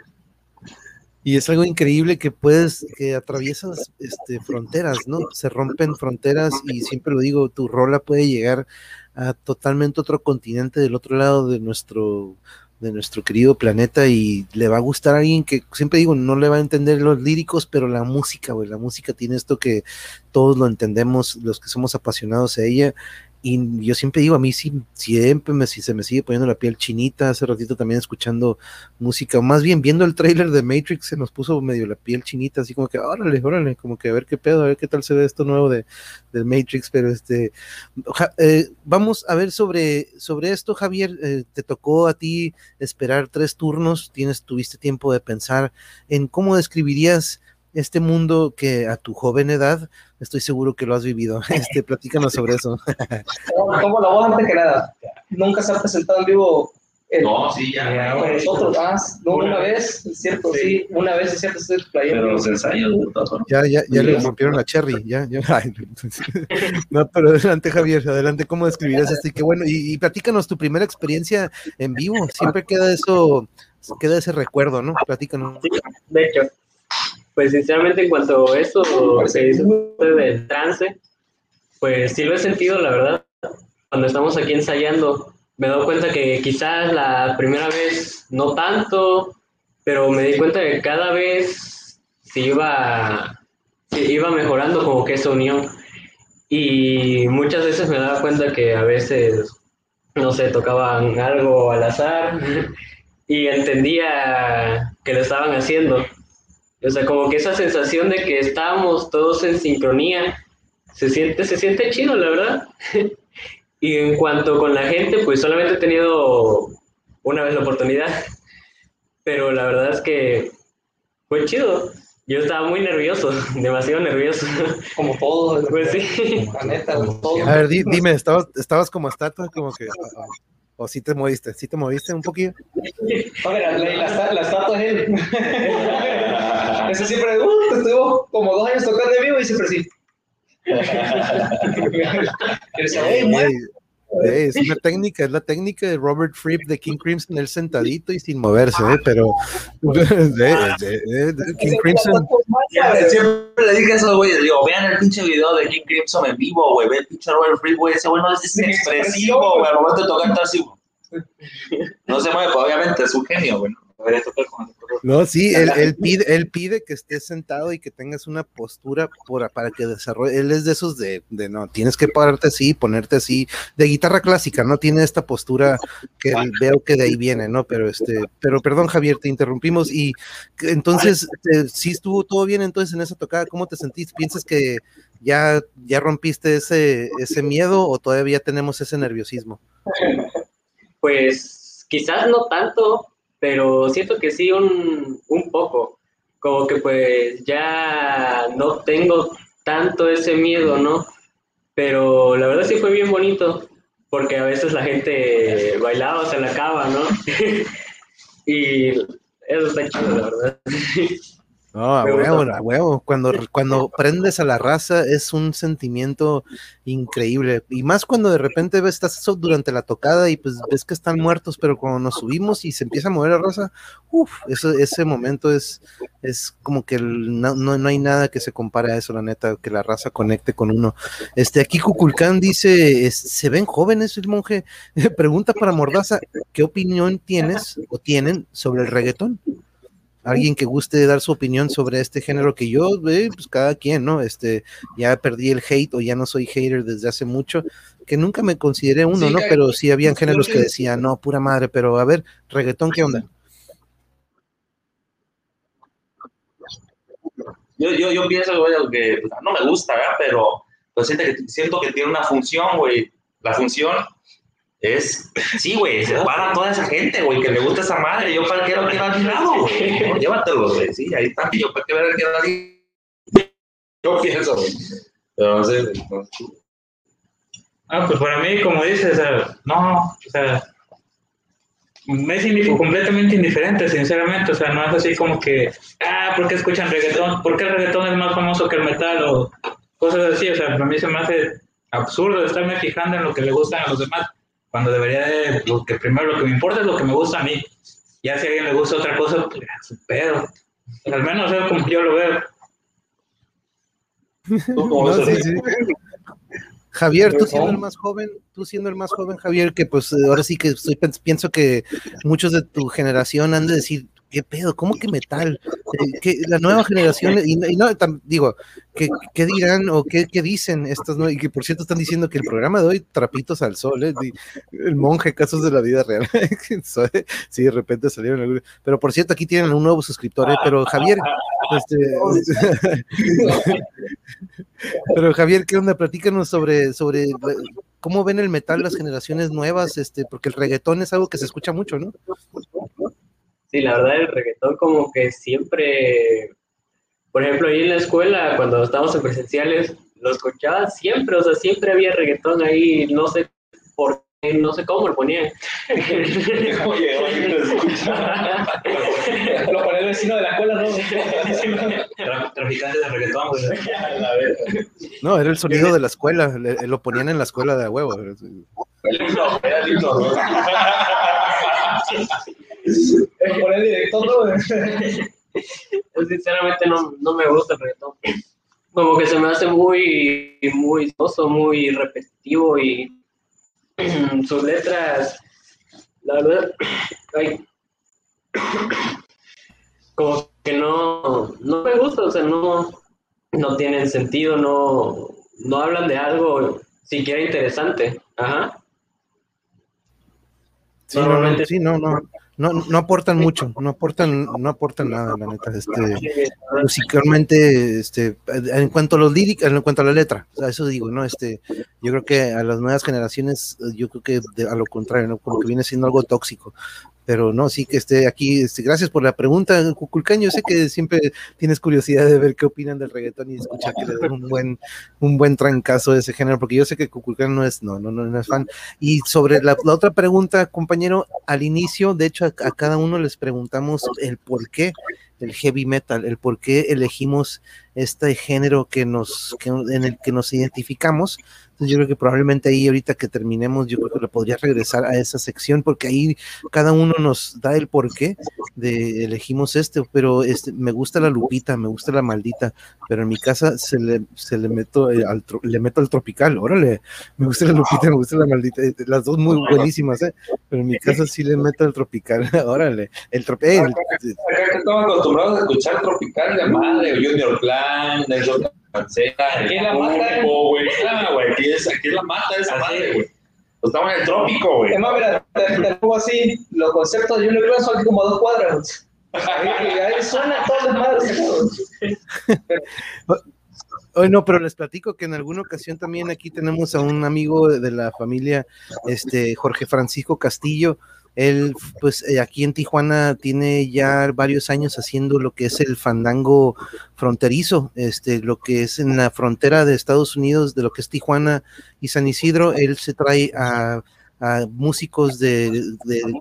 Y es algo increíble que puedes, que atraviesas este, fronteras, ¿no? Se rompen fronteras y siempre lo digo, tu rola puede llegar a totalmente otro continente del otro lado de nuestro de nuestro querido planeta y le va a gustar a alguien que siempre digo, no le va a entender los líricos, pero la música, güey, la música tiene esto que todos lo entendemos, los que somos apasionados a ella y yo siempre digo, a mí sí, siempre me, si se me sigue poniendo la piel chinita, hace ratito también escuchando música, o más bien viendo el trailer de Matrix se nos puso medio la piel chinita, así como que, órale, órale, como que a ver qué pedo, a ver qué tal se ve esto nuevo de, del Matrix, pero este, eh, vamos a ver sobre, sobre esto, Javier, eh, te tocó a ti esperar tres turnos, tienes, tuviste tiempo de pensar en cómo describirías este mundo que a tu joven edad estoy seguro que lo has vivido. Este, platícanos sobre eso. ¿Cómo la voz antes que nada? ¿Nunca se ha presentado en vivo? no, sí, ya. Con nosotros, ah, no, una, vez, es cierto, sí. una vez es cierto, estoy Pero los ensayos, Ya, ya, ya le rompieron la cherry, ya, ya. no, pero adelante, Javier, adelante, ¿cómo describirás esto? Y qué bueno, y, y platícanos tu primera experiencia en vivo, siempre queda eso, queda ese recuerdo, ¿no? Platícanos. de hecho, pues sinceramente en cuanto a eso se dice del trance, pues sí lo he sentido, la verdad. Cuando estamos aquí ensayando, me he dado cuenta que quizás la primera vez no tanto, pero me di cuenta que cada vez se iba, se iba mejorando como que esa unión. Y muchas veces me daba cuenta que a veces, no sé, tocaban algo al azar y entendía que lo estaban haciendo o sea, como que esa sensación de que estamos todos en sincronía, se siente, se siente chido, la verdad. y en cuanto con la gente, pues solamente he tenido una vez la oportunidad, pero la verdad es que fue chido. yo estaba muy nervioso, demasiado nervioso. Como todo, Pues sí. la neta, todo. A ver, di- dime, ¿estabas, estabas como estatua? Como que. O sí te moviste, sí te moviste un poquillo. Oiga, la, la, estatua es él. Ese siempre, uh, estuvo como dos años tocando en vivo y siempre sí. es una técnica, es la técnica de Robert Fripp de King Crimson, él sentadito y sin moverse, ¿eh? pero de- de King Crimson, Siempre le dije eso, güey. Le digo, vean el pinche video de King Crimson en vivo, güey. Ve el pinche Robert Fripp, güey. Ese güey no es, expresivo, güey. Al momento de tocar, está así. No se mueve, pues, obviamente, es un genio, güey. Debería tocar con el tocar. no, sí, él, él pide, él pide que estés sentado y que tengas una postura por- para que desarrolle, él es de esos de, de no, tienes que pararte así, ponerte así, de guitarra clásica, no tiene esta postura que veo que de ahí viene, ¿no? Pero este, pero perdón Javier, te interrumpimos y entonces, eh, sí estuvo todo bien entonces en esa tocada, ¿cómo te sentiste? ¿Piensas que ya, ya rompiste ese, ese miedo o todavía tenemos ese nerviosismo? Pues quizás no tanto, pero siento que sí un, poco. Como que pues ya no tengo tanto ese miedo, ¿no? Pero la verdad sí fue bien bonito, porque a veces la gente bailaba, se la acaba, ¿no? y eso está chido, la verdad. No, a huevo, a huevo. Cuando, cuando prendes a la raza es un sentimiento increíble. Y más cuando de repente ves, estás eso durante la tocada y pues ves que están muertos, pero cuando nos subimos y se empieza a mover la raza, uff, ese momento es, es como que el- no, no, no hay nada que se compare a eso, la neta, que la raza conecte con uno. Este, aquí Cuculcán dice, es- ¿se ven jóvenes el monje? Pregunta para Mordaza, ¿qué opinión tienes o tienen sobre el reggaetón? Alguien que guste dar su opinión sobre este género que yo, eh, pues cada quien, ¿no? Este, ya perdí el hate o ya no soy hater desde hace mucho, que nunca me consideré uno, Sí, ¿no? Pero sí habían géneros que que- decían, no, pura madre, pero a ver, reggaetón, ¿qué onda? Yo, yo, yo pienso, güey, que pues, no me gusta, ¿verdad? Pero pues, siento, que, siento que tiene una función, güey. La función es, sí, güey, se para toda esa gente, güey, que le gusta esa madre. Yo para qué lo quiero a mi lado, güey. Llévatelo, güey. Sí, ahí está. Yo para qué ver que nadie. Yo pienso, güey. No sé. Ah, pues para mí, como dices, no, o sea, me es completamente indiferente, sinceramente, o sea, no es así como que, ah, ¿por qué escuchan reggaetón? ¿Por qué el reggaetón es más famoso que el metal? O cosas así, o sea, para mí se me hace absurdo estarme fijando en lo que le gustan a los demás, cuando debería de, lo que primero lo que me importa es lo que me gusta a mí. Ya si a alguien le gusta otra cosa, pues pedo. Al menos es como yo lo veo. ¿Tú cómo No, ves sí, el- sí. Javier, tú siendo el más joven, tú siendo el más joven, Javier, que pues ahora sí que estoy, pienso que muchos de tu generación han de decir, ¿qué pedo? ¿Cómo que metal? Eh, que la nueva generación, y, no- y no, tam- digo, ¿qué, qué dirán o qué, qué dicen estas nuevas? Y que por cierto están diciendo que el programa de hoy, trapitos al sol, ¿eh? El monje, casos de la vida real. sí, de repente salieron algunos. Pero por cierto, aquí tienen un nuevo suscriptor, ¿eh? Pero Javier, este, pero Javier, ¿qué onda? Platícanos sobre, sobre cómo ven el metal las generaciones nuevas, este, porque el reggaetón es algo que se escucha mucho, ¿no? Sí, la verdad el reggaetón como que siempre, por ejemplo, ahí en la escuela, cuando estábamos en presenciales, lo escuchaba siempre, o sea, siempre había reggaetón ahí, no sé por qué, no sé cómo lo ponían. Oye, oye, te escucha. Lo pone el vecino de la escuela, ¿no? Tra- Traficantes de reggaetón. No, era el sonido de la escuela, le- lo ponían en la escuela de huevo. No, era lindo, ¿no? Lo pone el director, ¿no? Sinceramente no, no me gusta el reggaetón. Como que se me hace muy, muy soso, muy repetitivo y sus letras, la verdad, ay, como que no, no me gusta, o sea, no, no tienen sentido, no, no hablan de algo siquiera interesante. Ajá. Sí, no, no, sí, no, no, no, no aportan mucho, no aportan, no aportan nada, la neta. Este, musicalmente, este, en cuanto a los líricos, en cuanto a la letra, o sea, eso digo, ¿no? Este, yo creo que a las nuevas generaciones, yo creo que de- a lo contrario, ¿no? Como que viene siendo algo tóxico. Pero no, sí que esté aquí. Este, gracias por la pregunta, Cuculcán. Yo sé que siempre tienes curiosidad de ver qué opinan del reggaetón y escuchar que le den un buen, un buen trancazo de ese género, porque yo sé que Cuculcán no es, no, no, no, es fan. Y sobre la, otra pregunta, compañero, al inicio, de hecho, a, cada uno les preguntamos el por qué el heavy metal, el por qué elegimos este género que nos, que, en el que nos identificamos yo creo que probablemente ahí ahorita que terminemos, yo creo que le podría regresar a esa sección porque ahí cada uno nos da el porqué de elegimos este, pero este, me gusta la lupita, me gusta la maldita, pero en mi casa se le, se le meto eh, al, le meto al tropical, órale, me gusta la lupita, me gusta la maldita, eh, las dos muy buenísimas, ¿eh? pero en mi casa sí le meto al tropical, órale, el tropical. Acostumbrados a escuchar tropical de madre, Junior Plan, de Aquí la mata, güey. Aquí es, aquí es la mata esa madre, güey. Estamos en el trópico, güey. Es más, mira, te, pongo así, los conceptos de Junior Clan son aquí como dos cuadras, y ahí suena todas las madres. Hoy no, pero les platico que en alguna ocasión también aquí tenemos a un amigo de la familia, este Jorge Francisco Castillo, él, pues eh, aquí en Tijuana tiene ya varios años haciendo lo que es el fandango fronterizo, este, lo que es en la frontera de Estados Unidos, de lo que es Tijuana y San Isidro. Él se trae a, músicos de,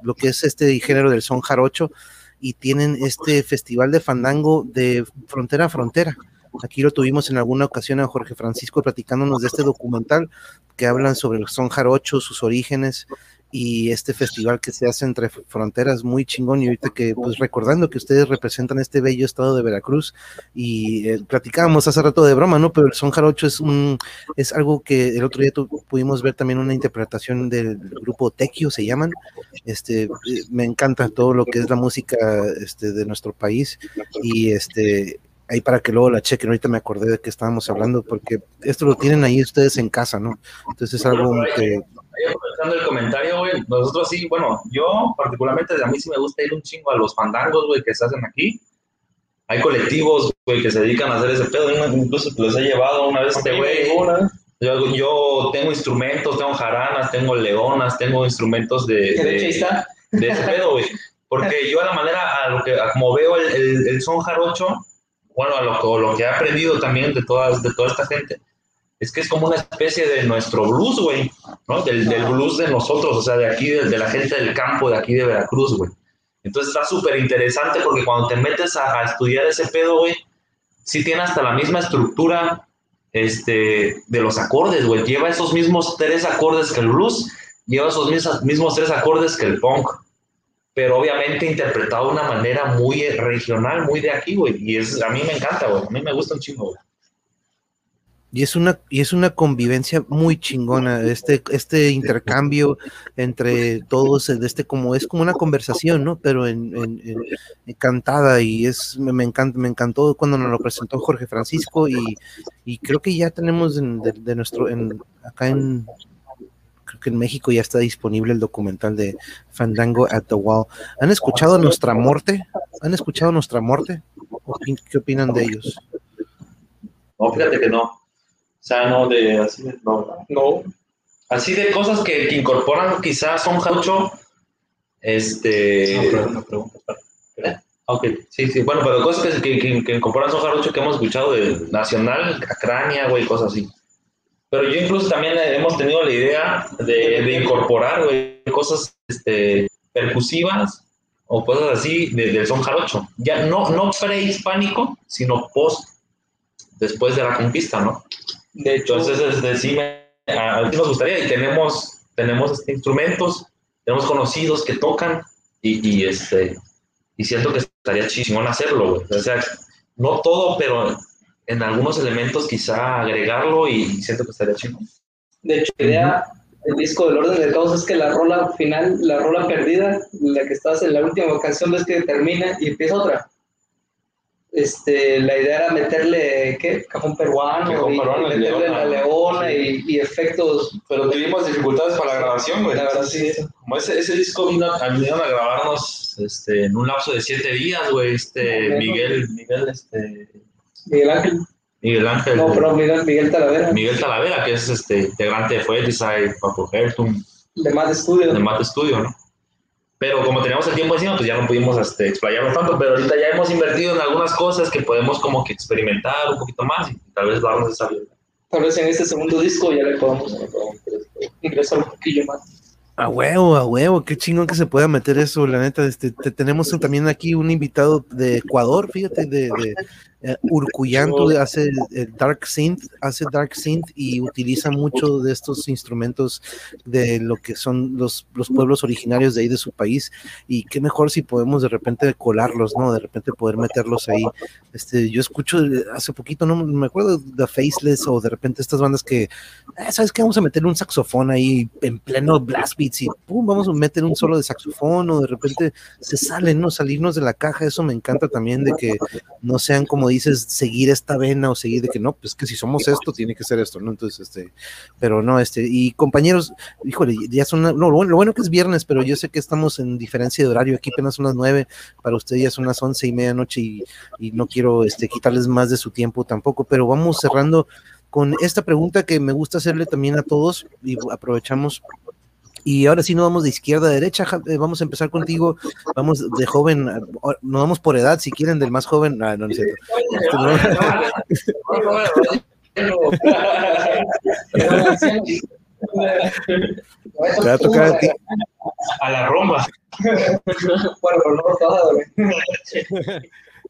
lo que es este género del son jarocho y tienen este festival de fandango de frontera a frontera. Aquí lo tuvimos en alguna ocasión a Jorge Francisco platicándonos de este documental que hablan sobre el son jarocho, sus orígenes, y este festival que se hace entre fronteras muy chingón y ahorita que pues recordando que ustedes representan este bello estado de Veracruz y eh, platicábamos hace rato de broma, ¿no? Pero el son jarocho es un es algo que el otro día pudimos ver también una interpretación del grupo Tequio se llaman. Este eh, me encanta todo lo que es la música este de nuestro país y este ahí para que luego la chequen. Ahorita me acordé de que estábamos hablando, porque esto lo tienen ahí ustedes en casa, ¿no? Entonces es algo que aprovechando el comentario, güey, nosotros sí, bueno, yo particularmente a mí sí me gusta ir un chingo a los fandangos, güey, que se hacen aquí. Hay colectivos, güey, que se dedican a hacer ese pedo, incluso los he llevado una vez este güey. Yo, yo, tengo instrumentos, tengo jaranas, tengo leonas, tengo instrumentos de, de, de ese pedo, güey. Porque yo a la manera, a lo que, como veo el, el, son jarocho, bueno, a lo, lo que he aprendido también de, todas, de toda esta gente, es que es como una especie de nuestro blues, güey, ¿no? Del, del, blues de nosotros, o sea, de aquí, de, la gente del campo, de aquí de Veracruz, güey. Entonces está súper interesante porque cuando te metes a, estudiar ese pedo, güey, sí tiene hasta la misma estructura este, de los acordes, güey. Lleva esos mismos tres acordes que el blues, lleva esos mismos, mismos tres acordes que el punk, pero obviamente interpretado de una manera muy regional, muy de aquí, güey. Y es, a mí me encanta, güey. A mí me gusta un chingo, güey. Y es una, y es una convivencia muy chingona, este, este intercambio entre todos, este como es como una conversación, ¿no? Pero en, en, cantada, y es, me, encanta, me encantó cuando nos lo presentó Jorge Francisco, y, y creo que ya tenemos de, nuestro, en, acá en creo que en México ya está disponible el documental de Fandango at the Wall. ¿Han escuchado Nuestra Muerte? ¿Han escuchado Nuestra Muerte? ¿Qué opinan de ellos? No, fíjate que no. O sea, no de así de, no, no. Así de cosas que, que incorporan quizás son jaucho, este... No, pregunta, ¿Eh? Ok, sí, sí, bueno, pero cosas que, que, que incorporan son jarocho que hemos escuchado de Nacional, Cacrania, güey, cosas así. Pero yo incluso también hemos tenido la idea de, de incorporar, güey, cosas este, percusivas o cosas así del son jarocho. Ya no, no prehispánico, sino post, después de la conquista, ¿no? De hecho, entonces decime, a mí nos gustaría y tenemos, tenemos este, instrumentos, tenemos conocidos que tocan y, y, este, y siento que estaría chingón hacerlo, güey. O sea, no todo, pero en algunos elementos quizá agregarlo y siento que estaría chingón. De hecho, la idea del disco del orden de caos es que la rola final, la rola perdida, la que estás en la última canción, ves que termina y empieza otra este, la idea era meterle, ¿qué? Cajón peruano, y, meterle la leona y, efectos. Pero tuvimos dificultades para la grabación, güey. La verdad, sí. Como ese, ese disco vino, vinieron a grabarnos este, en un lapso de siete días, güey. Este, Miguel, Miguel, este... Miguel Ángel. Miguel Ángel. No, pero Miguel, Miguel Talavera. Miguel Talavera, que es este, integrante de Fuetis, Paco Hertum. De Mate Studio. De Mate Studio, ¿no? Pero como teníamos el tiempo encima, pues ya no pudimos este, explayarnos tanto, pero ahorita ya hemos invertido en algunas cosas que podemos como que experimentar un poquito más y tal vez darnos esa vida. Tal vez en este segundo disco ya le podamos ingresar un poquillo más. A huevo, a huevo, qué chingón que se pueda meter eso, la neta. Este, tenemos también aquí un invitado de Ecuador, fíjate, de, eh, Urcuyanto hace Dark Synth, hace Dark Synth y utiliza mucho de estos instrumentos de lo que son los, los pueblos originarios de ahí de su país. Y qué mejor si podemos de repente colarlos, ¿no? De repente poder meterlos ahí. Este, yo escucho hace poquito, no me acuerdo de Faceless o de repente estas bandas que, eh, ¿sabes qué? Vamos a meter un saxofón ahí en pleno blast beats y pum, vamos a meter un solo de saxofón o de repente se salen, ¿no? Salirnos de la caja, eso me encanta también de que no sean como dices, seguir esta vena o seguir de que no, pues que si somos esto, tiene que ser esto, ¿no? Entonces, este, pero no, este, y compañeros, híjole, ya son, no, lo bueno, que es viernes, pero yo sé que estamos en diferencia de horario, aquí apenas son las nueve, para ustedes ya son las once y media noche y, y no quiero, este, quitarles más de su tiempo tampoco, pero vamos cerrando con esta pregunta que me gusta hacerle también a todos y aprovechamos y ahora sí nos vamos de izquierda a derecha. Eh, vamos a empezar contigo. Vamos de joven, nos vamos por edad, si quieren, del más joven. Ah, no, no es cierto. Te va a tocar a ti. A la romba.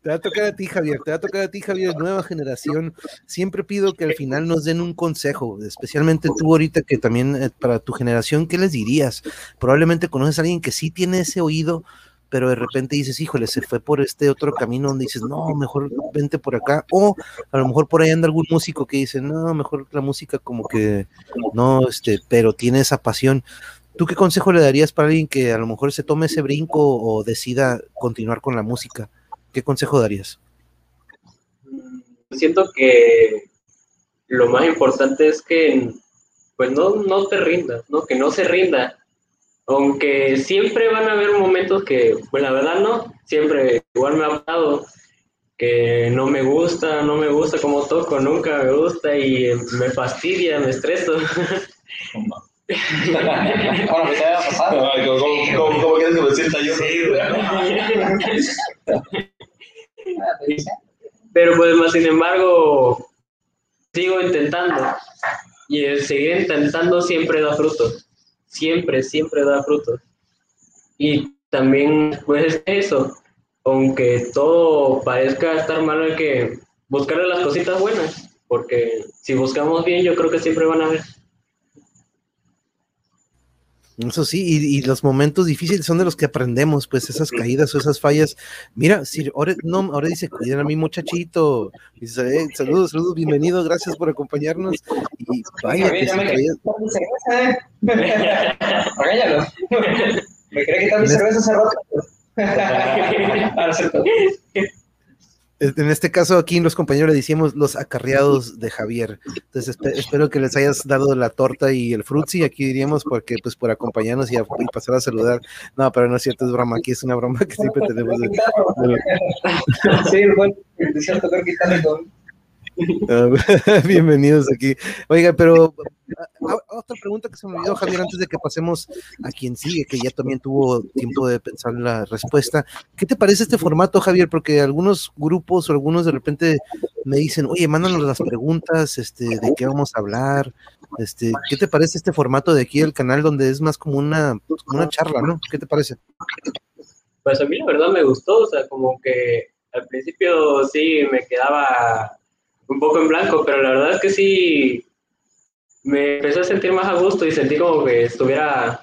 Te va a tocar a ti, Javier, te va a tocar a ti, Javier, nueva generación. Siempre pido que al final nos den un consejo, especialmente tú ahorita que también eh, para tu generación, ¿qué les dirías? Probablemente conoces a alguien que sí tiene ese oído, pero de repente dices, híjole, se fue por este otro camino donde dices, no, mejor vente por acá, o a lo mejor por ahí anda algún músico que dice, no, mejor la música como que no, este, pero tiene esa pasión. ¿Tú qué consejo le darías para alguien que a lo mejor se tome ese brinco o decida continuar con la música? ¿Qué consejo darías? Siento que lo más importante es que pues no, no te rindas, ¿no? Que no se rinda. Aunque siempre van a haber momentos que, pues la verdad no, siempre igual me ha pasado que no me gusta, no me gusta como toco, nunca me gusta y me fastidia, me estreso. bueno, ya ha pasado. ¿Cómo, quieres que me sienta yo? Sí, pero pues más sin embargo, sigo intentando. Y el seguir intentando siempre da frutos. Siempre, siempre da frutos. Y también, pues eso, aunque todo parezca estar malo, hay que buscarle las cositas buenas, porque si buscamos bien, yo creo que siempre van a ver. Eso sí, y, los momentos difíciles son de los que aprendemos, pues esas caídas o esas fallas. Mira, si ahora, no, ahora dice, cuiden a mi muchachito. Dice, eh, saludos, saludos, bienvenido, gracias por acompañarnos. Y vaya, que cerveza, Me quería quitar mi cerveza hace rato. En este caso, aquí los compañeros le decimos los acarreados de Javier. Entonces, espero que les hayas dado la torta y el frutzi. Aquí diríamos, porque, pues, por acompañarnos y, pasar a saludar. No, pero no es cierto, es broma. Aquí es una broma que siempre tenemos. Sí, bueno, es cierto, creo que Bienvenidos aquí. Oiga, pero otra pregunta que se me olvidó, Javier, antes de que pasemos a quien sigue, que ya también tuvo tiempo de pensar la respuesta. ¿Qué te parece este formato, Javier? Porque algunos grupos o algunos de repente me dicen, oye, mándanos las preguntas, este, de qué vamos a hablar. Este, ¿qué te parece este formato de aquí del canal donde es más como una, como una charla, ¿no? ¿Qué te parece? Pues a mí la verdad me gustó, o sea, como que al principio sí me quedaba un poco en blanco, pero la verdad es que sí me empecé a sentir más a gusto y sentí como que estuviera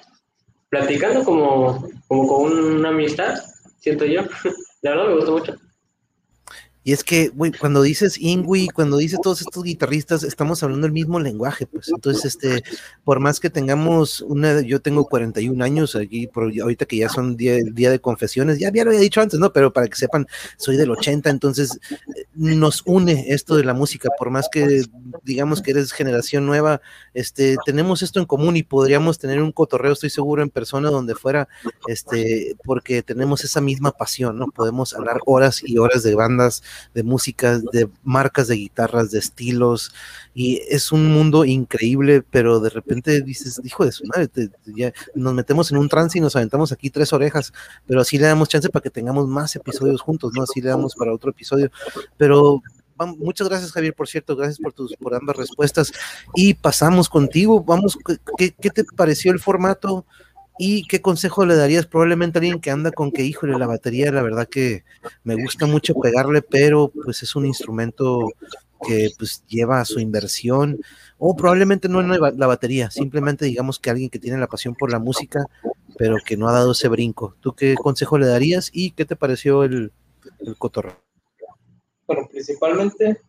platicando como, como con una amistad, siento yo. La verdad me gustó mucho. Y es que, güey, cuando dices Ingui, cuando dices todos estos guitarristas, estamos hablando el mismo lenguaje, pues. Entonces, este, por más que tengamos una, yo tengo 41 años aquí, por, ahorita que ya son día, día de confesiones, ya, ya lo había dicho antes, ¿no? Pero para que sepan, soy del 80, entonces eh, nos une esto de la música, por más que digamos que eres generación nueva, este, tenemos esto en común y podríamos tener un cotorreo, estoy seguro, en persona, donde fuera, este, porque tenemos esa misma pasión, ¿no? Podemos hablar horas y horas de bandas de música, de marcas de guitarras, de estilos, y es un mundo increíble, pero de repente dices, hijo de su madre, ya nos metemos en un trance y nos aventamos aquí tres orejas, pero así le damos chance para que tengamos más episodios juntos, ¿no? Así le damos para otro episodio, pero muchas gracias Javier, por cierto, gracias por tus por ambas respuestas y pasamos contigo, vamos, ¿qué, qué te pareció el formato? ¿Y qué consejo le darías probablemente a alguien que anda con que, híjole, la batería, la verdad que me gusta mucho pegarle, pero pues es un instrumento que pues lleva su inversión, o probablemente no la batería, simplemente digamos que alguien que tiene la pasión por la música, pero que no ha dado ese brinco. ¿Tú qué consejo le darías y qué te pareció el, el cotorreo? Bueno, principalmente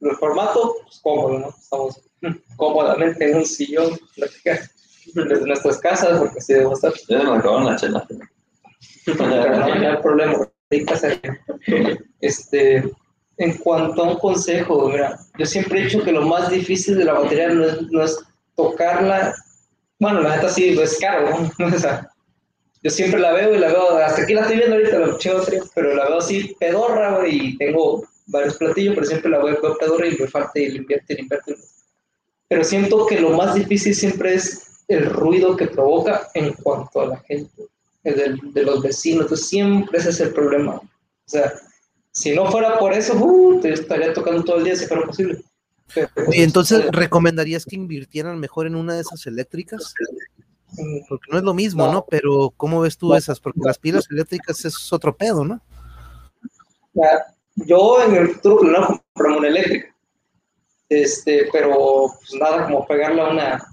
el formato, pues cómodo, ¿no? Estamos cómodamente en un sillón, desde nuestras casas, porque si debo estar. Ya me acabaron la chela. No, hay problema. Este, en cuanto a un consejo, mira, yo siempre he dicho que lo más difícil de la batería no es, no es tocarla. Bueno, la neta sí es caro, ¿no? O sea, yo siempre la veo y la veo, hasta aquí la estoy viendo ahorita, la chingo pero la veo así pedorra, y tengo varios platillos, pero siempre la veo pedorra y me falta y limpiarte, limpiarte. Pero siento que lo más difícil siempre es el ruido que provoca en cuanto a la gente, de, de los vecinos. Entonces, siempre ese es el problema. O sea, si no fuera por eso, uh, te estaría tocando todo el día si fuera posible. y entonces, ¿recomendarías que invirtieran mejor en una de esas eléctricas? Mm. Porque no es lo mismo, ¿no? Pero, ¿cómo ves tú esas? Porque las pilas eléctricas es otro pedo, ¿no? Yo en el futuro no compramos una eléctrica. Este, pero pues nada como pegarla a una,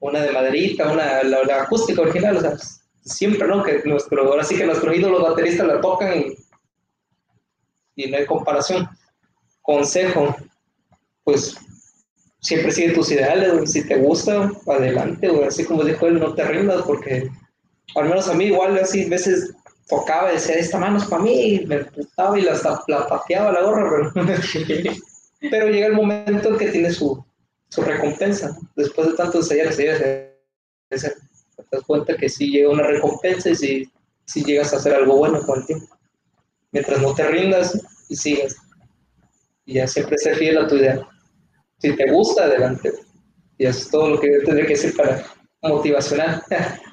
una de maderita, una, la, acústica original, o sea, siempre, ¿no? Que nuestro, ahora sí que nuestros ídolos bateristas la tocan y, y no hay comparación. Consejo, pues siempre sigue tus ideales, si te gusta, adelante, o así como dijo él, no te rindas, porque al menos a mí igual así veces tocaba y decía, esta mano es para mí, me putaba y la, la pateaba la gorra, pero, pero llega el momento en que tiene su, su recompensa. Después de tanto ensayar, ensayar, te das cuenta que sí llega una recompensa y si, si llegas a hacer algo bueno con el tiempo. Mientras no te rindas y sigas. Y ya siempre ser fiel a tu idea. Si te gusta, adelante. Y eso es todo lo que tendría que ser para motivacional.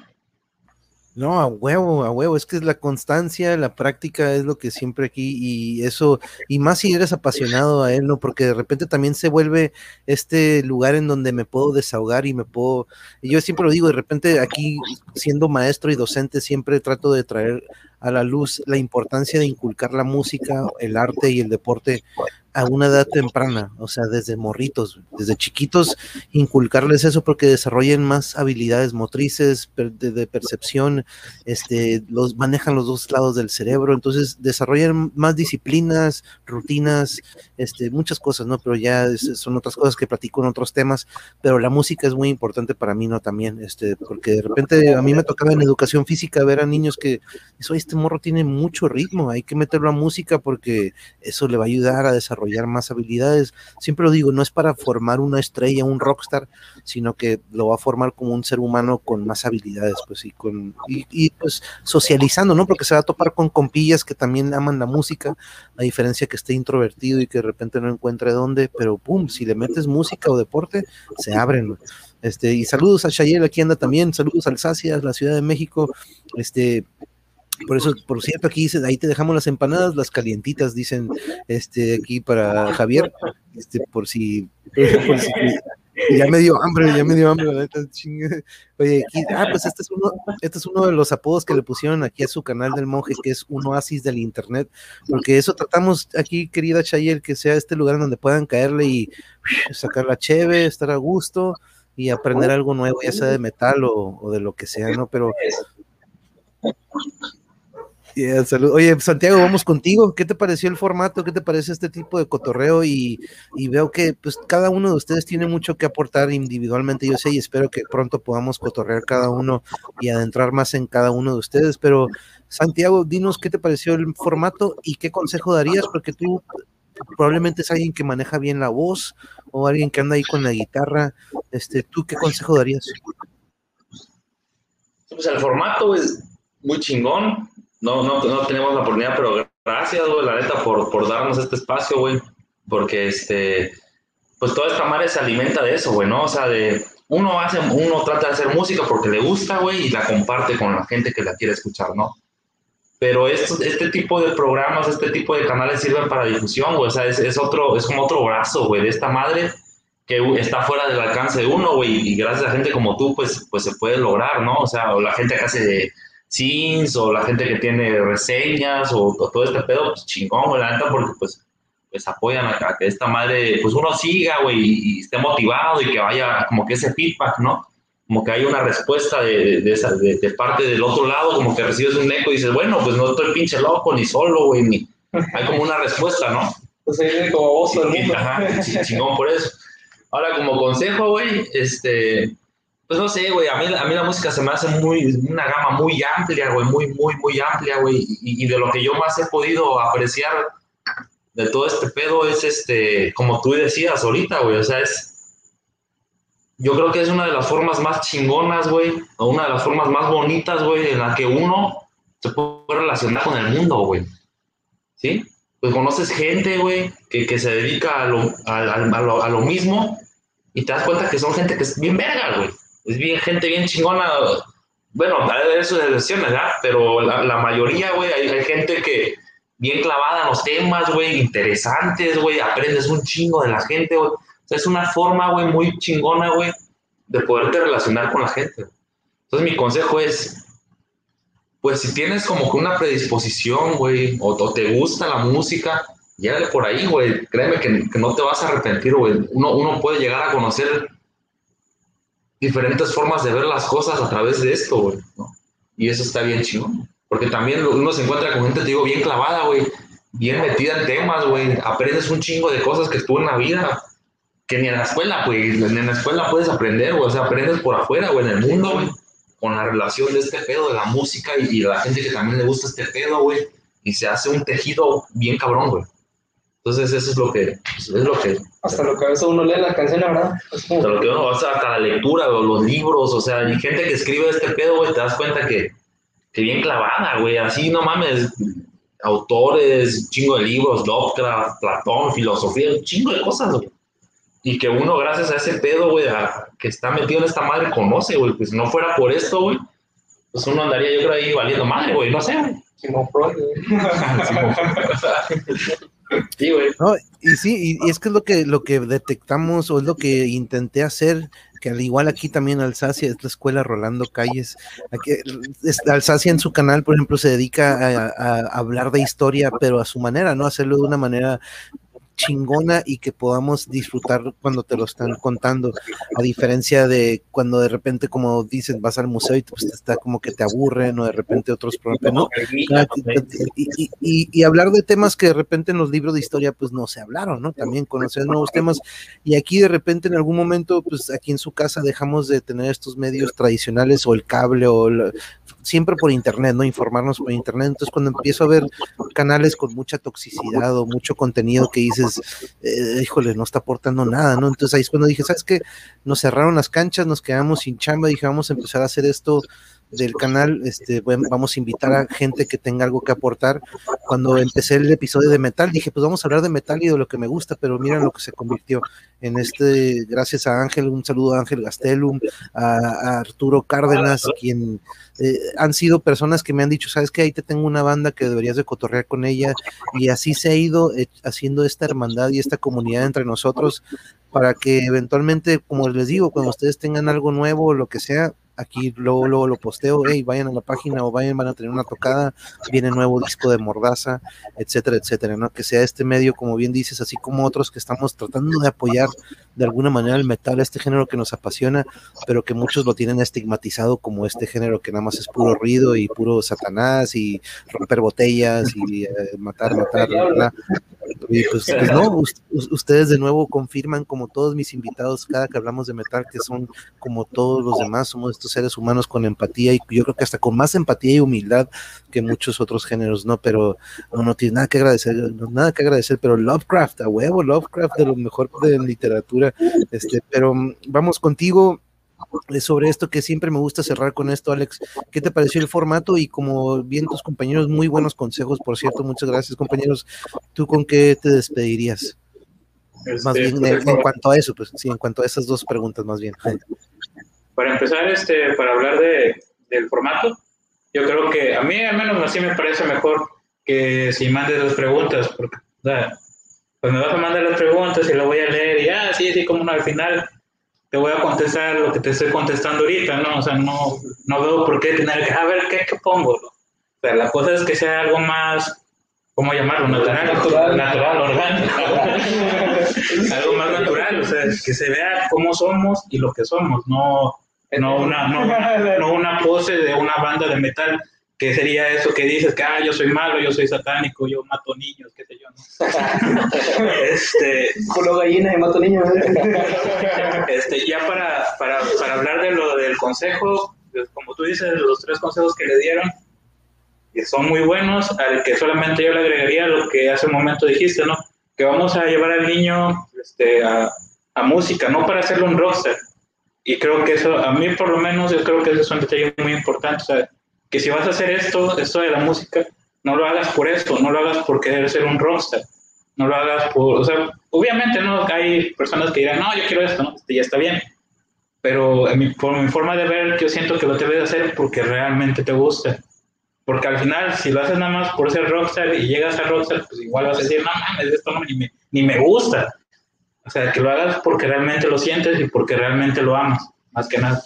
No, a huevo, a huevo, es que es la constancia, la práctica es lo que siempre aquí y eso, y más si eres apasionado a él, ¿no? Porque de repente también se vuelve este lugar en donde me puedo desahogar y me puedo, y yo siempre lo digo, de repente aquí siendo maestro y docente siempre trato de traer a la luz la importancia de inculcar la música, el arte y el deporte a una edad temprana, o sea, desde morritos, desde chiquitos, inculcarles eso porque desarrollen más habilidades motrices, de, percepción, este, los manejan los dos lados del cerebro, entonces desarrollan más disciplinas, rutinas, este, muchas cosas, ¿no? Pero ya son otras cosas que platico en otros temas, pero la música es muy importante para mí, ¿no? También, este, porque de repente a mí me tocaba en educación física ver a niños que, oye, este morro tiene mucho ritmo, hay que meterlo a música porque eso le va a ayudar a desarrollar más habilidades. Siempre lo digo, no es para formar una estrella, un rockstar, sino que lo va a formar como un ser humano con más habilidades, pues, y con, y, pues socializando, ¿no? Porque se va a topar con compillas que también aman la música, a diferencia que esté introvertido y que de repente no encuentre dónde, pero pum, si le metes música o deporte, se abren. Este, y saludos a Shayel, aquí anda también, saludos a Alsacia, la Ciudad de México, este, por eso, por cierto, aquí dice, ahí te dejamos las empanadas, las calientitas, dicen este aquí para Javier, este, por si, ya me dio hambre, ya me dio hambre, Oye, aquí, ah, pues este es uno, este es uno de los apodos que le pusieron aquí a su canal del monje, que es un oasis del internet, porque eso tratamos aquí, querida Chayel, que sea este lugar donde puedan caerle y sacar la cheve, estar a gusto y aprender algo nuevo, ya sea de metal o, o de lo que sea, ¿no? Pero Oye, Santiago, vamos contigo. ¿Qué te pareció el formato? ¿Qué te parece este tipo de cotorreo? Y, veo que pues cada uno de ustedes tiene mucho que aportar individualmente, yo sé, y espero que pronto podamos cotorrear cada uno y adentrar más en cada uno de ustedes. Pero, Santiago, dinos qué te pareció el formato y qué consejo darías, porque tú probablemente es alguien que maneja bien la voz o alguien que anda ahí con la guitarra. Este, ¿Tú qué consejo darías? Pues el formato es muy chingón no, no, no tenemos la oportunidad, pero gracias, güey, la neta, por, por darnos este espacio, güey, porque este, pues toda esta madre se alimenta de eso, güey, ¿no? O sea, de, uno hace, uno trata de hacer música porque le gusta, güey, y la comparte con la gente que la quiere escuchar, ¿no? Pero este tipo de programas, este tipo de canales sirven para difusión, güey, o sea, es, es otro, es como otro brazo, güey, de esta madre que está fuera del alcance de uno, güey, y gracias a gente como tú, pues, pues se puede lograr, ¿no? O sea, la gente que hace de scenes, o la gente que tiene reseñas, o, todo este pedo, pues chingón, güey, la neta, porque pues, pues apoyan a, que esta madre, pues uno siga, güey, y, esté motivado y que vaya como que ese feedback, ¿no? Como que hay una respuesta de, de, esa, de, parte del otro lado, como que recibes un eco y dices, bueno, pues no estoy pinche loco, ni solo, güey, ni... Hay como una respuesta, ¿no? Pues ahí como vos, mundo. Ajá, chingón por eso. Ahora, como consejo, güey, este, pues no sé, güey, a mí, a mí la música se me hace muy, una gama muy amplia, güey, muy, muy, muy amplia, güey, y, de lo que yo más he podido apreciar de todo este pedo es, este, como tú decías ahorita, güey, o sea, es, yo creo que es una de las formas más chingonas, güey, o una de las formas más bonitas, güey, en la que uno se puede relacionar con el mundo, güey, ¿sí? pues conoces gente, güey, que, que, se dedica a lo, a, lo, a lo, mismo y te das cuenta que son gente que es bien verga, güey. Es bien, gente bien chingona. Bueno, hay eso de excepciones, ¿verdad? Pero la, mayoría, güey, hay, gente que bien clavada en los temas, güey, interesantes, güey, aprendes un chingo de la gente, güey. O sea, es una forma, güey, muy chingona, güey, de poderte relacionar con la gente. Entonces, mi consejo es, pues si tienes como que una predisposición, güey, o, te gusta la música, llégale por ahí, güey. Créeme que, no te vas a arrepentir, güey. Uno, uno puede llegar a conocer diferentes formas de ver las cosas a través de esto, güey, ¿no? Y eso está bien chido. Porque también uno se encuentra con gente, te digo, bien clavada, güey, bien metida en temas, güey. Aprendes un chingo de cosas que tú en la vida, que ni en la escuela, güey, ni en la escuela puedes aprender, güey. O sea, aprendes por afuera, güey, en el mundo, güey con la relación de este pedo de la música y, la gente que también le gusta este pedo, güey, y se hace un tejido bien cabrón, güey. Entonces eso es lo que, es lo que... Hasta lo que a veces uno lee la canción, ¿verdad? Hasta lo que uno, hasta la lectura, o los libros, o sea, hay gente que escribe este pedo, güey, te das cuenta que, que bien clavada, güey, así no mames, autores, chingo de libros, Lovecraft, Platón, filosofía, un chingo de cosas, güey y que uno, gracias a ese pedo, güey, que está metido en esta madre, conoce, güey. Pues si no fuera por esto, güey, pues uno andaría, yo creo, ahí valiendo madre, güey, no sé, güey. No, y sí, y, es que es lo que, lo que detectamos o es lo que intenté hacer, que al igual aquí también Alsacia, es la escuela Rolando Calles. Aquí, Alsacia en su canal, por ejemplo, se dedica a, hablar de historia, pero a su manera, ¿no? Hacerlo de una manera chingona y que podamos disfrutar cuando te lo están contando, a diferencia de cuando de repente, como dices, vas al museo y pues está como que te aburren o de repente otros problemas, ¿no? Y, y, y, hablar de temas que de repente en los libros de historia pues no se hablaron, ¿no? También conocer nuevos temas y aquí de repente en algún momento pues aquí en su casa dejamos de tener estos medios tradicionales o el cable o siempre por internet, ¿no? Informarnos por internet. Entonces, cuando empiezo a ver canales con mucha toxicidad o mucho contenido que dices, eh, híjole, no está aportando nada, ¿no? Entonces ahí es cuando dije, ¿sabes qué? Nos cerraron las canchas, nos quedamos sin chamba, dije, vamos a empezar a hacer esto del canal, este, vamos a invitar a gente que tenga algo que aportar. Cuando empecé el episodio de metal, dije, pues vamos a hablar de metal y de lo que me gusta, pero miren lo que se convirtió en este, gracias a Ángel, un saludo a Ángel Gastelum, a, Arturo Cárdenas, quien eh, han sido personas que me han dicho, sabes que ahí te tengo una banda que deberías de cotorrear con ella, y así se ha ido eh, haciendo esta hermandad y esta comunidad entre nosotros para que eventualmente, como les digo, cuando ustedes tengan algo nuevo o lo que sea, aquí luego, luego lo posteo, hey, vayan a la página o vayan, van a tener una tocada, viene nuevo disco de Mordaza, etcétera, etcétera, ¿no? Que sea este medio, como bien dices, así como otros que estamos tratando de apoyar de alguna manera el metal, este género que nos apasiona, pero que muchos lo tienen estigmatizado como este género que nada más es puro ruido y puro satanás y romper botellas y eh, matar, matar, bla, y pues, pues no, ustedes de nuevo confirman como todos mis invitados cada que hablamos de metal que son como todos los demás, somos estos seres humanos con empatía y yo creo que hasta con más empatía y humildad que muchos otros géneros, ¿no? Pero no tiene nada que agradecer, nada que agradecer, pero Lovecraft, a huevo, Lovecraft de lo mejor de literatura, este, pero mm, vamos contigo, sobre esto que siempre me gusta cerrar con esto, Alex. ¿Qué te pareció el formato? Y como bien tus compañeros, muy buenos consejos, por cierto. Muchas gracias, compañeros. ¿Tú con qué te despedirías? más este, bien, pues, en, cuanto a eso, pues sí, en cuanto a esas dos preguntas, más bien. Para empezar, este, para hablar de, del formato, yo creo que a mí al menos así me parece mejor que si mandes las preguntas, porque pues me vas a mandar las preguntas y las voy a leer y, ah, sí, sí, como no, al final te voy a contestar lo que te estoy contestando ahorita, ¿no? O sea, no, no veo por qué tener que, a ver, ¿qué, qué pongo? O sea, la cosa es que sea algo más, ¿cómo llamarlo? Natural, natural, natural orgánico. algo más natural, o sea, que se vea cómo somos y lo que somos, no, no, una, no, no una pose de una banda de metal que sería eso que dices que ah, yo soy malo, yo soy satánico, yo mato niños, qué sé yo, ¿no? este, Culo gallina y mato niños. este, ya para, para, para, hablar de lo del consejo, pues, como tú dices, los tres consejos que le dieron, que son muy buenos, al que solamente yo le agregaría lo que hace un momento dijiste, ¿no? Que vamos a llevar al niño este, a, a música, no para hacerlo un rockstar. Y creo que eso, a mí por lo menos, yo creo que eso es un detalle muy importante, sea, que si vas a hacer esto, esto de la música, no lo hagas por esto, no lo hagas por querer ser un rockstar, no lo hagas por, o sea, obviamente no hay personas que dirán, no, yo quiero esto, ¿no? Este ya está bien, pero mi, por mi forma de ver, yo siento que lo debes hacer porque realmente te gusta. Porque al final, si lo haces nada más por ser rockstar y llegas a rockstar, pues igual vas a decir, no mames, esto no, ni, me, ni me gusta. O sea, que lo hagas porque realmente lo sientes y porque realmente lo amas, más que nada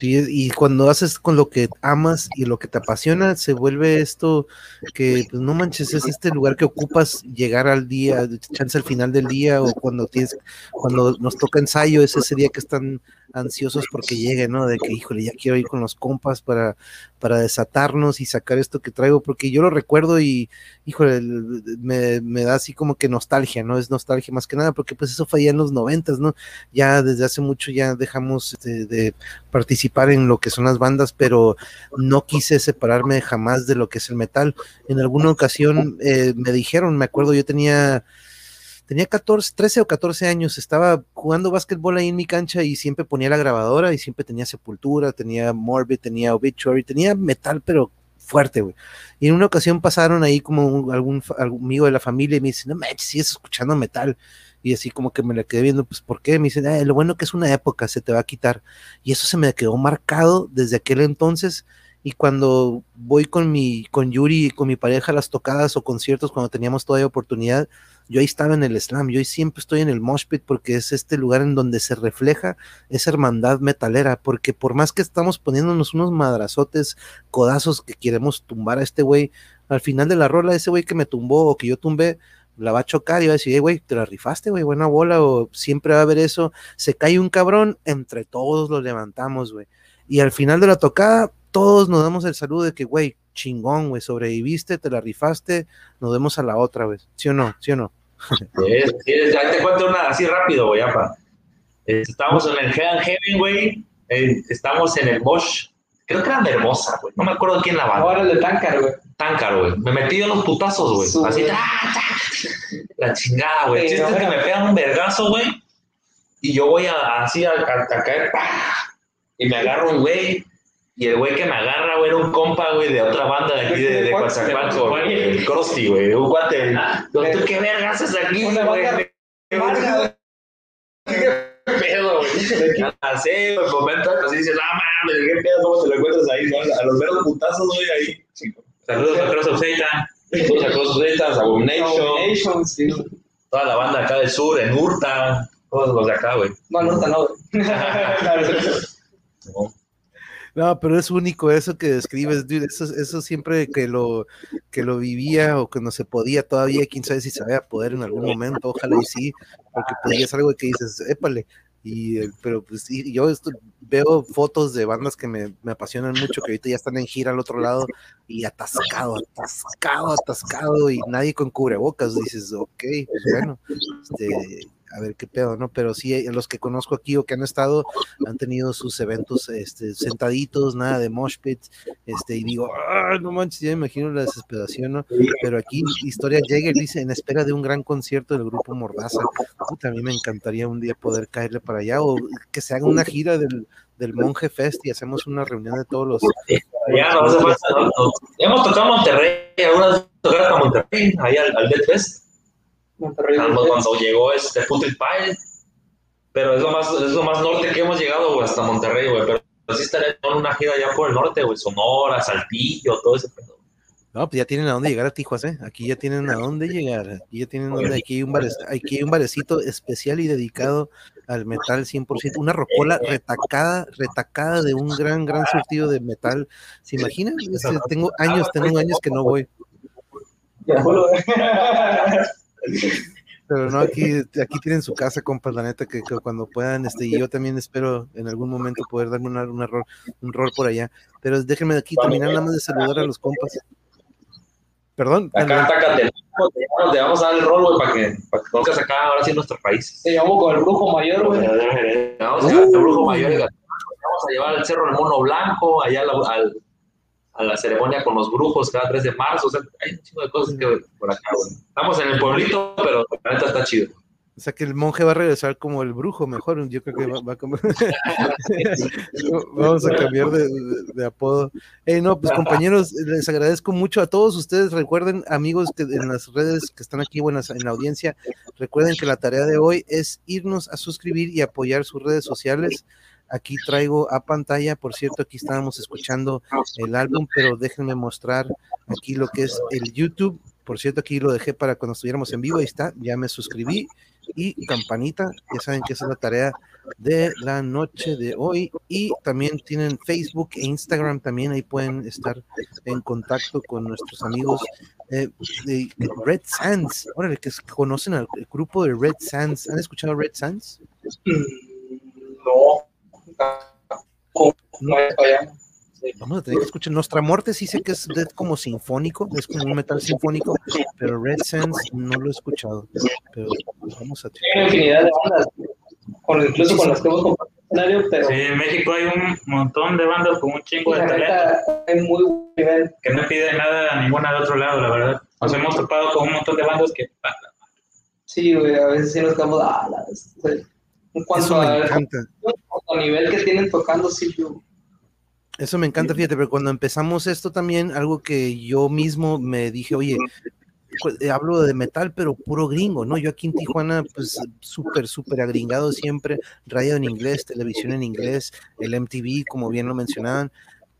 y cuando haces con lo que amas y lo que te apasiona, se vuelve esto que, pues no manches, es este lugar que ocupas llegar al día, chance al final del día o cuando tienes, cuando nos toca ensayo, es ese día que están ansiosos porque llegue, ¿no? De que, híjole, ya quiero ir con los compas para, para desatarnos y sacar esto que traigo, porque yo lo recuerdo y, híjole, me, me, da así como que nostalgia, ¿no? Es nostalgia más que nada, porque pues eso fue ya en los noventas, ¿no? Ya desde hace mucho ya dejamos de, de participar en lo que son las bandas, pero no quise separarme jamás de lo que es el metal. En alguna ocasión eh, me dijeron, me acuerdo, yo tenía tenía 14, 13 o 14 años, estaba jugando básquetbol ahí en mi cancha y siempre ponía la grabadora y siempre tenía Sepultura, tenía Morbid, tenía Obituary, tenía metal, pero fuerte, güey. Y en una ocasión pasaron ahí como algún, amigo de la familia y me dice, no me sigues escuchando metal. Y así como que me la quedé viendo, pues, ¿por qué? Me dicen, ah, lo bueno que es una época, se te va a quitar. Y eso se me quedó marcado desde aquel entonces. Y cuando voy con mi, con Yuri y con mi pareja a las tocadas o conciertos, cuando teníamos todavía oportunidad, yo ahí estaba en el slam, yo ahí siempre estoy en el mosh pit porque es este lugar en donde se refleja esa hermandad metalera, porque por más que estamos poniéndonos unos madrazotes, codazos que queremos tumbar a este güey, al final de la rola, ese güey que me tumbó o que yo tumbé, la va a chocar y va a decir, güey, te la rifaste, güey, buena bola, o siempre va a haber eso, se cae un cabrón, entre todos lo levantamos, güey. Y al final de la tocada, todos nos damos el saludo de que, güey, chingón, güey, sobreviviste, te la rifaste, nos vemos a la otra, güey. ¿Sí o no? ¿Sí o no? Sí, ya te cuento una así rápido, güey, apa. Estamos en el Heaven, güey. Eh, estamos en el Bosch. Creo que era de Hermosa, güey. No me acuerdo quién la banda. Ahora el de Tancar, güey. Tancar, güey. Me metí en los putazos, güey. Así, la chingada, güey. Sí, que me pegan un vergazo, güey. Y yo voy a, así a, caer, y me agarro un güey y el güey que me agarra, güey, era un compa, güey, de otra banda de aquí de, de Coatzacoalco, el Krusty, güey, un guate. ¿Tú qué vergas haces aquí, güey? ¿Qué pedo, güey? Así, güey, comentas así, dices, ah, mames, ¿qué pedo? ¿Cómo te lo encuentras ahí? A los veros putazos, güey, ahí. Saludos a Cross of Satan. Saludos a Cross of Satan, a Abomination. sí. Toda la banda acá del sur, en Urta, todos los de acá, güey. No, en Urta no, güey. No, pero es único eso que describes, dude, eso, eso siempre que lo, que lo vivía o que no se podía todavía, quién sabe si se vaya a poder en algún momento, ojalá y sí, porque pues es algo que dices, épale, y, pero pues sí, yo veo fotos de bandas que me, me, apasionan mucho, que ahorita ya están en gira al otro lado y atascado, atascado, atascado y nadie con cubrebocas, dices, ok, pues bueno, este, a ver qué pedo, ¿no? Pero sí, eh, los que conozco aquí o que han estado han tenido sus eventos este, sentaditos, nada de mosh pit, este, y digo, ah, no manches, ya me imagino la desesperación, ¿no? Pero aquí Historia Jäger dice, en espera de un gran concierto del grupo Mordaza. también me encantaría un día poder caerle para allá o que se haga una gira del, del Monje Fest y hacemos una reunión de todos los. Ya, no hemos tocado Monterrey, algunas tocaron a Monterrey, ahí al, al Fest. Monterrey. Cuando, llegó este Putin Pie. Pero es lo, más, es lo más norte que hemos llegado, hasta Monterrey, güey. Pero sí estaría en una gira allá por el norte, güey. Sonora, Saltillo, todo ese pedo. No, pues ya tienen a dónde llegar a Tijuas, ¿eh? Aquí ya tienen a dónde llegar. Aquí ya tienen dónde. Aquí hay un, aquí hay un barecito especial y dedicado al metal 100%. Una rocola retacada, retacada de un gran, gran surtido de metal. ¿Se imaginan? Tengo años, tengo años que no voy. Pero no, aquí, aquí tienen su casa, compas, la neta, que, cuando puedan, este, y yo también espero en algún momento poder darme un error, un rol por allá. Pero déjenme aquí terminar nada más de saludar a los compas. Perdón. Acá, acá, te, te vamos a dar el rol, güey, para que, para que conozcas acá ahora sí en nuestro país. Te llevamos con el brujo mayor, güey. Vamos a llevar el brujo mayor vamos a llevar al cerro del mono blanco, allá al, a la ceremonia con los brujos cada 3 de marzo. O sea, hay un chingo de cosas que por acá, güey. Estamos en el pueblito, pero la neta está chido. O sea que el monje va a regresar como el brujo, mejor. Yo creo que va, a Vamos a cambiar de, apodo. Eh, no, pues compañeros, les agradezco mucho a todos ustedes. Recuerden, amigos que en las redes que están aquí buenas en la audiencia, recuerden que la tarea de hoy es irnos a suscribir y apoyar sus redes sociales. Aquí traigo a pantalla, por cierto, aquí estábamos escuchando el álbum, pero déjenme mostrar aquí lo que es el YouTube. Por cierto, aquí lo dejé para cuando estuviéramos en vivo, ahí está, ya me suscribí y campanita. Ya saben que esa es la tarea de la noche de hoy. Y también tienen Facebook e Instagram, también ahí pueden estar en contacto con nuestros amigos eh, de, Red Sands. Órale, que conocen al grupo de Red Sands. ¿Han escuchado Red Sands? No. Vamos a tener que escuchar. Nuestra Muerte sí sé que es como sinfónico, es como un metal sinfónico, pero Red Sense no lo he escuchado. Pero vamos a tener. infinidad de bandas, incluso con las que hemos compartido escenario, pero. Sí, en México hay un montón de bandas con un chingo de talento. Hay muy nivel. Que no pide nada a ninguna de otro lado, la verdad. Nos hemos topado con un montón de bandas que. Sí, güey, a veces sí nos quedamos. Ah, en cuanto a, a nivel que tienen tocando, sí, yo eso me encanta, fíjate, pero cuando empezamos esto también, algo que yo mismo me dije, oye, pues, eh, hablo de metal, pero puro gringo, ¿no? Yo aquí en Tijuana, pues súper, súper agringado siempre, radio en inglés, televisión en inglés, el MTV, como bien lo mencionaban,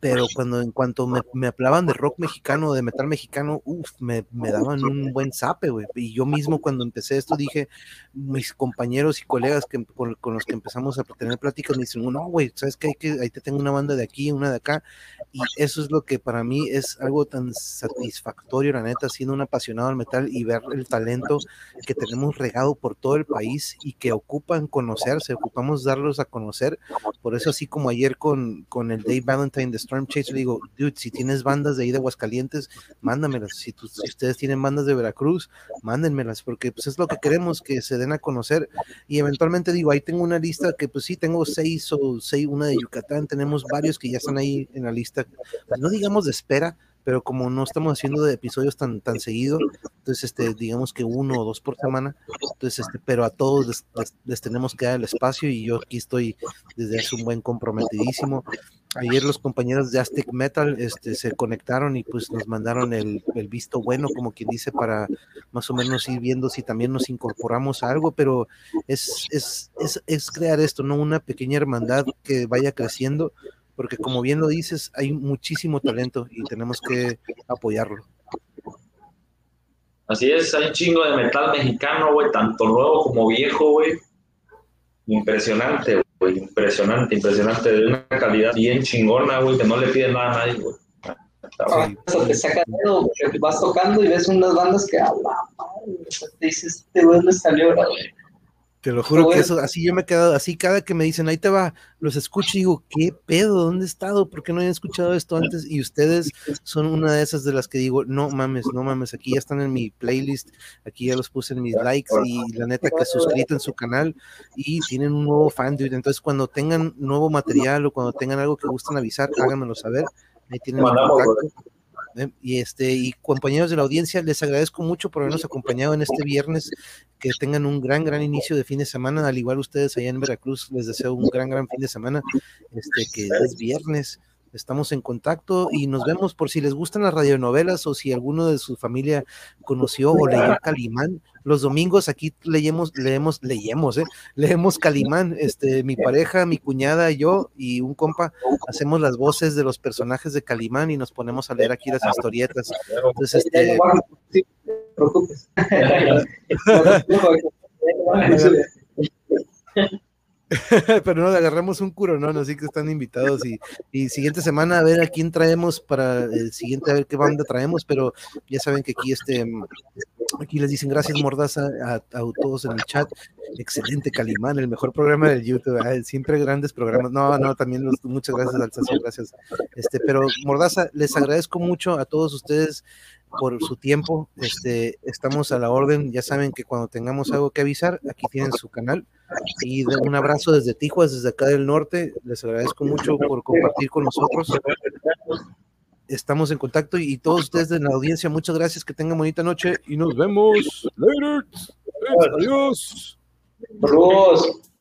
pero cuando en cuanto me, me hablaban de rock mexicano, de metal mexicano, uff, me, me, daban un buen zape, güey. Y yo mismo cuando empecé esto dije, mis compañeros y colegas que, con, los que empezamos a tener pláticas me dicen, no, güey, ¿sabes qué? que, ahí te tengo una banda de aquí, una de acá. Y eso es lo que para mí es algo tan satisfactorio, la neta, siendo un apasionado al metal y ver el talento que tenemos regado por todo el país y que ocupan conocerse, ocupamos darlos a conocer. Por eso así como ayer con, con el Dave Valentine de Storm Chase, le digo, dude, si tienes bandas de ahí de Aguascalientes, mándamelas. Si, si ustedes tienen bandas de Veracruz, mándenmelas, porque pues es lo que queremos, que se den a conocer. Y eventualmente digo, ahí tengo una lista que pues sí, tengo seis o seis, una de Yucatán, tenemos varios que ya están ahí en la lista, pues, no digamos de espera, pero como no estamos haciendo de episodios tan, tan seguido, entonces este, digamos que uno o dos por semana, entonces este, pero a todos les, tenemos que dar el espacio y yo aquí estoy desde hace un buen comprometidísimo. Ayer los compañeros de Aztec Metal este, se conectaron y pues nos mandaron el, el, visto bueno, como quien dice, para más o menos ir viendo si también nos incorporamos a algo, pero es, es, es, es crear esto, ¿no? Una pequeña hermandad que vaya creciendo porque como bien lo dices, hay muchísimo talento y tenemos que apoyarlo. Así es, hay un chingo de metal mexicano, güey, tanto nuevo como viejo, güey. Impresionante, güey, impresionante, impresionante, de una calidad bien chingona, güey, que no le piden nada a nadie, güey. Ah, te saca dedo, vas tocando y ves unas bandas que, a te dices, este güey me salió, güey Te lo juro que eso, así yo me he quedado, así cada que me dicen, ahí te va, los escucho y digo, ¿qué pedo? ¿Dónde he estado? ¿Por qué no he escuchado esto antes? Y ustedes son una de esas de las que digo, no mames, no mames, aquí ya están en mi playlist, aquí ya los puse en mis likes y la neta que suscrito en su canal y tienen un nuevo fan, dude. Entonces, cuando tengan nuevo material o cuando tengan algo que gusten avisar, háganmelo saber. Ahí tienen mi contacto. ¿Eh? Y este, y compañeros de la audiencia, les agradezco mucho por habernos acompañado en este viernes. Que tengan un gran, gran inicio de fin de semana. Al igual ustedes allá en Veracruz, les deseo un gran, gran fin de semana. Este, que es viernes. Estamos en contacto y nos vemos por si les gustan las radionovelas o si alguno de su familia conoció o leyó Calimán. Los domingos aquí leemos, leemos, leemos, ¿eh? leemos Calimán. Este, mi pareja, mi cuñada, yo y un compa hacemos las voces de los personajes de Calimán y nos ponemos a leer aquí las historietas. Entonces, este. pero no, agarramos un curonón, así que están invitados y, y, siguiente semana a ver a quién traemos para el siguiente, a ver qué banda traemos, pero ya saben que aquí este, aquí les dicen gracias Mordaza a, todos en el chat, excelente Calimán, el mejor programa del YouTube, siempre grandes programas, no, no, también muchas gracias Alsacio, gracias, este, pero Mordaza, les agradezco mucho a todos ustedes por su tiempo, este, estamos a la orden, ya saben que cuando tengamos algo que avisar, aquí tienen su canal, y un abrazo desde Tijuas, desde acá del norte. Les agradezco mucho por compartir con nosotros. Estamos en contacto y, todos ustedes de la audiencia, muchas gracias. Que tengan bonita noche y nos vemos. Later. Adiós. Adiós.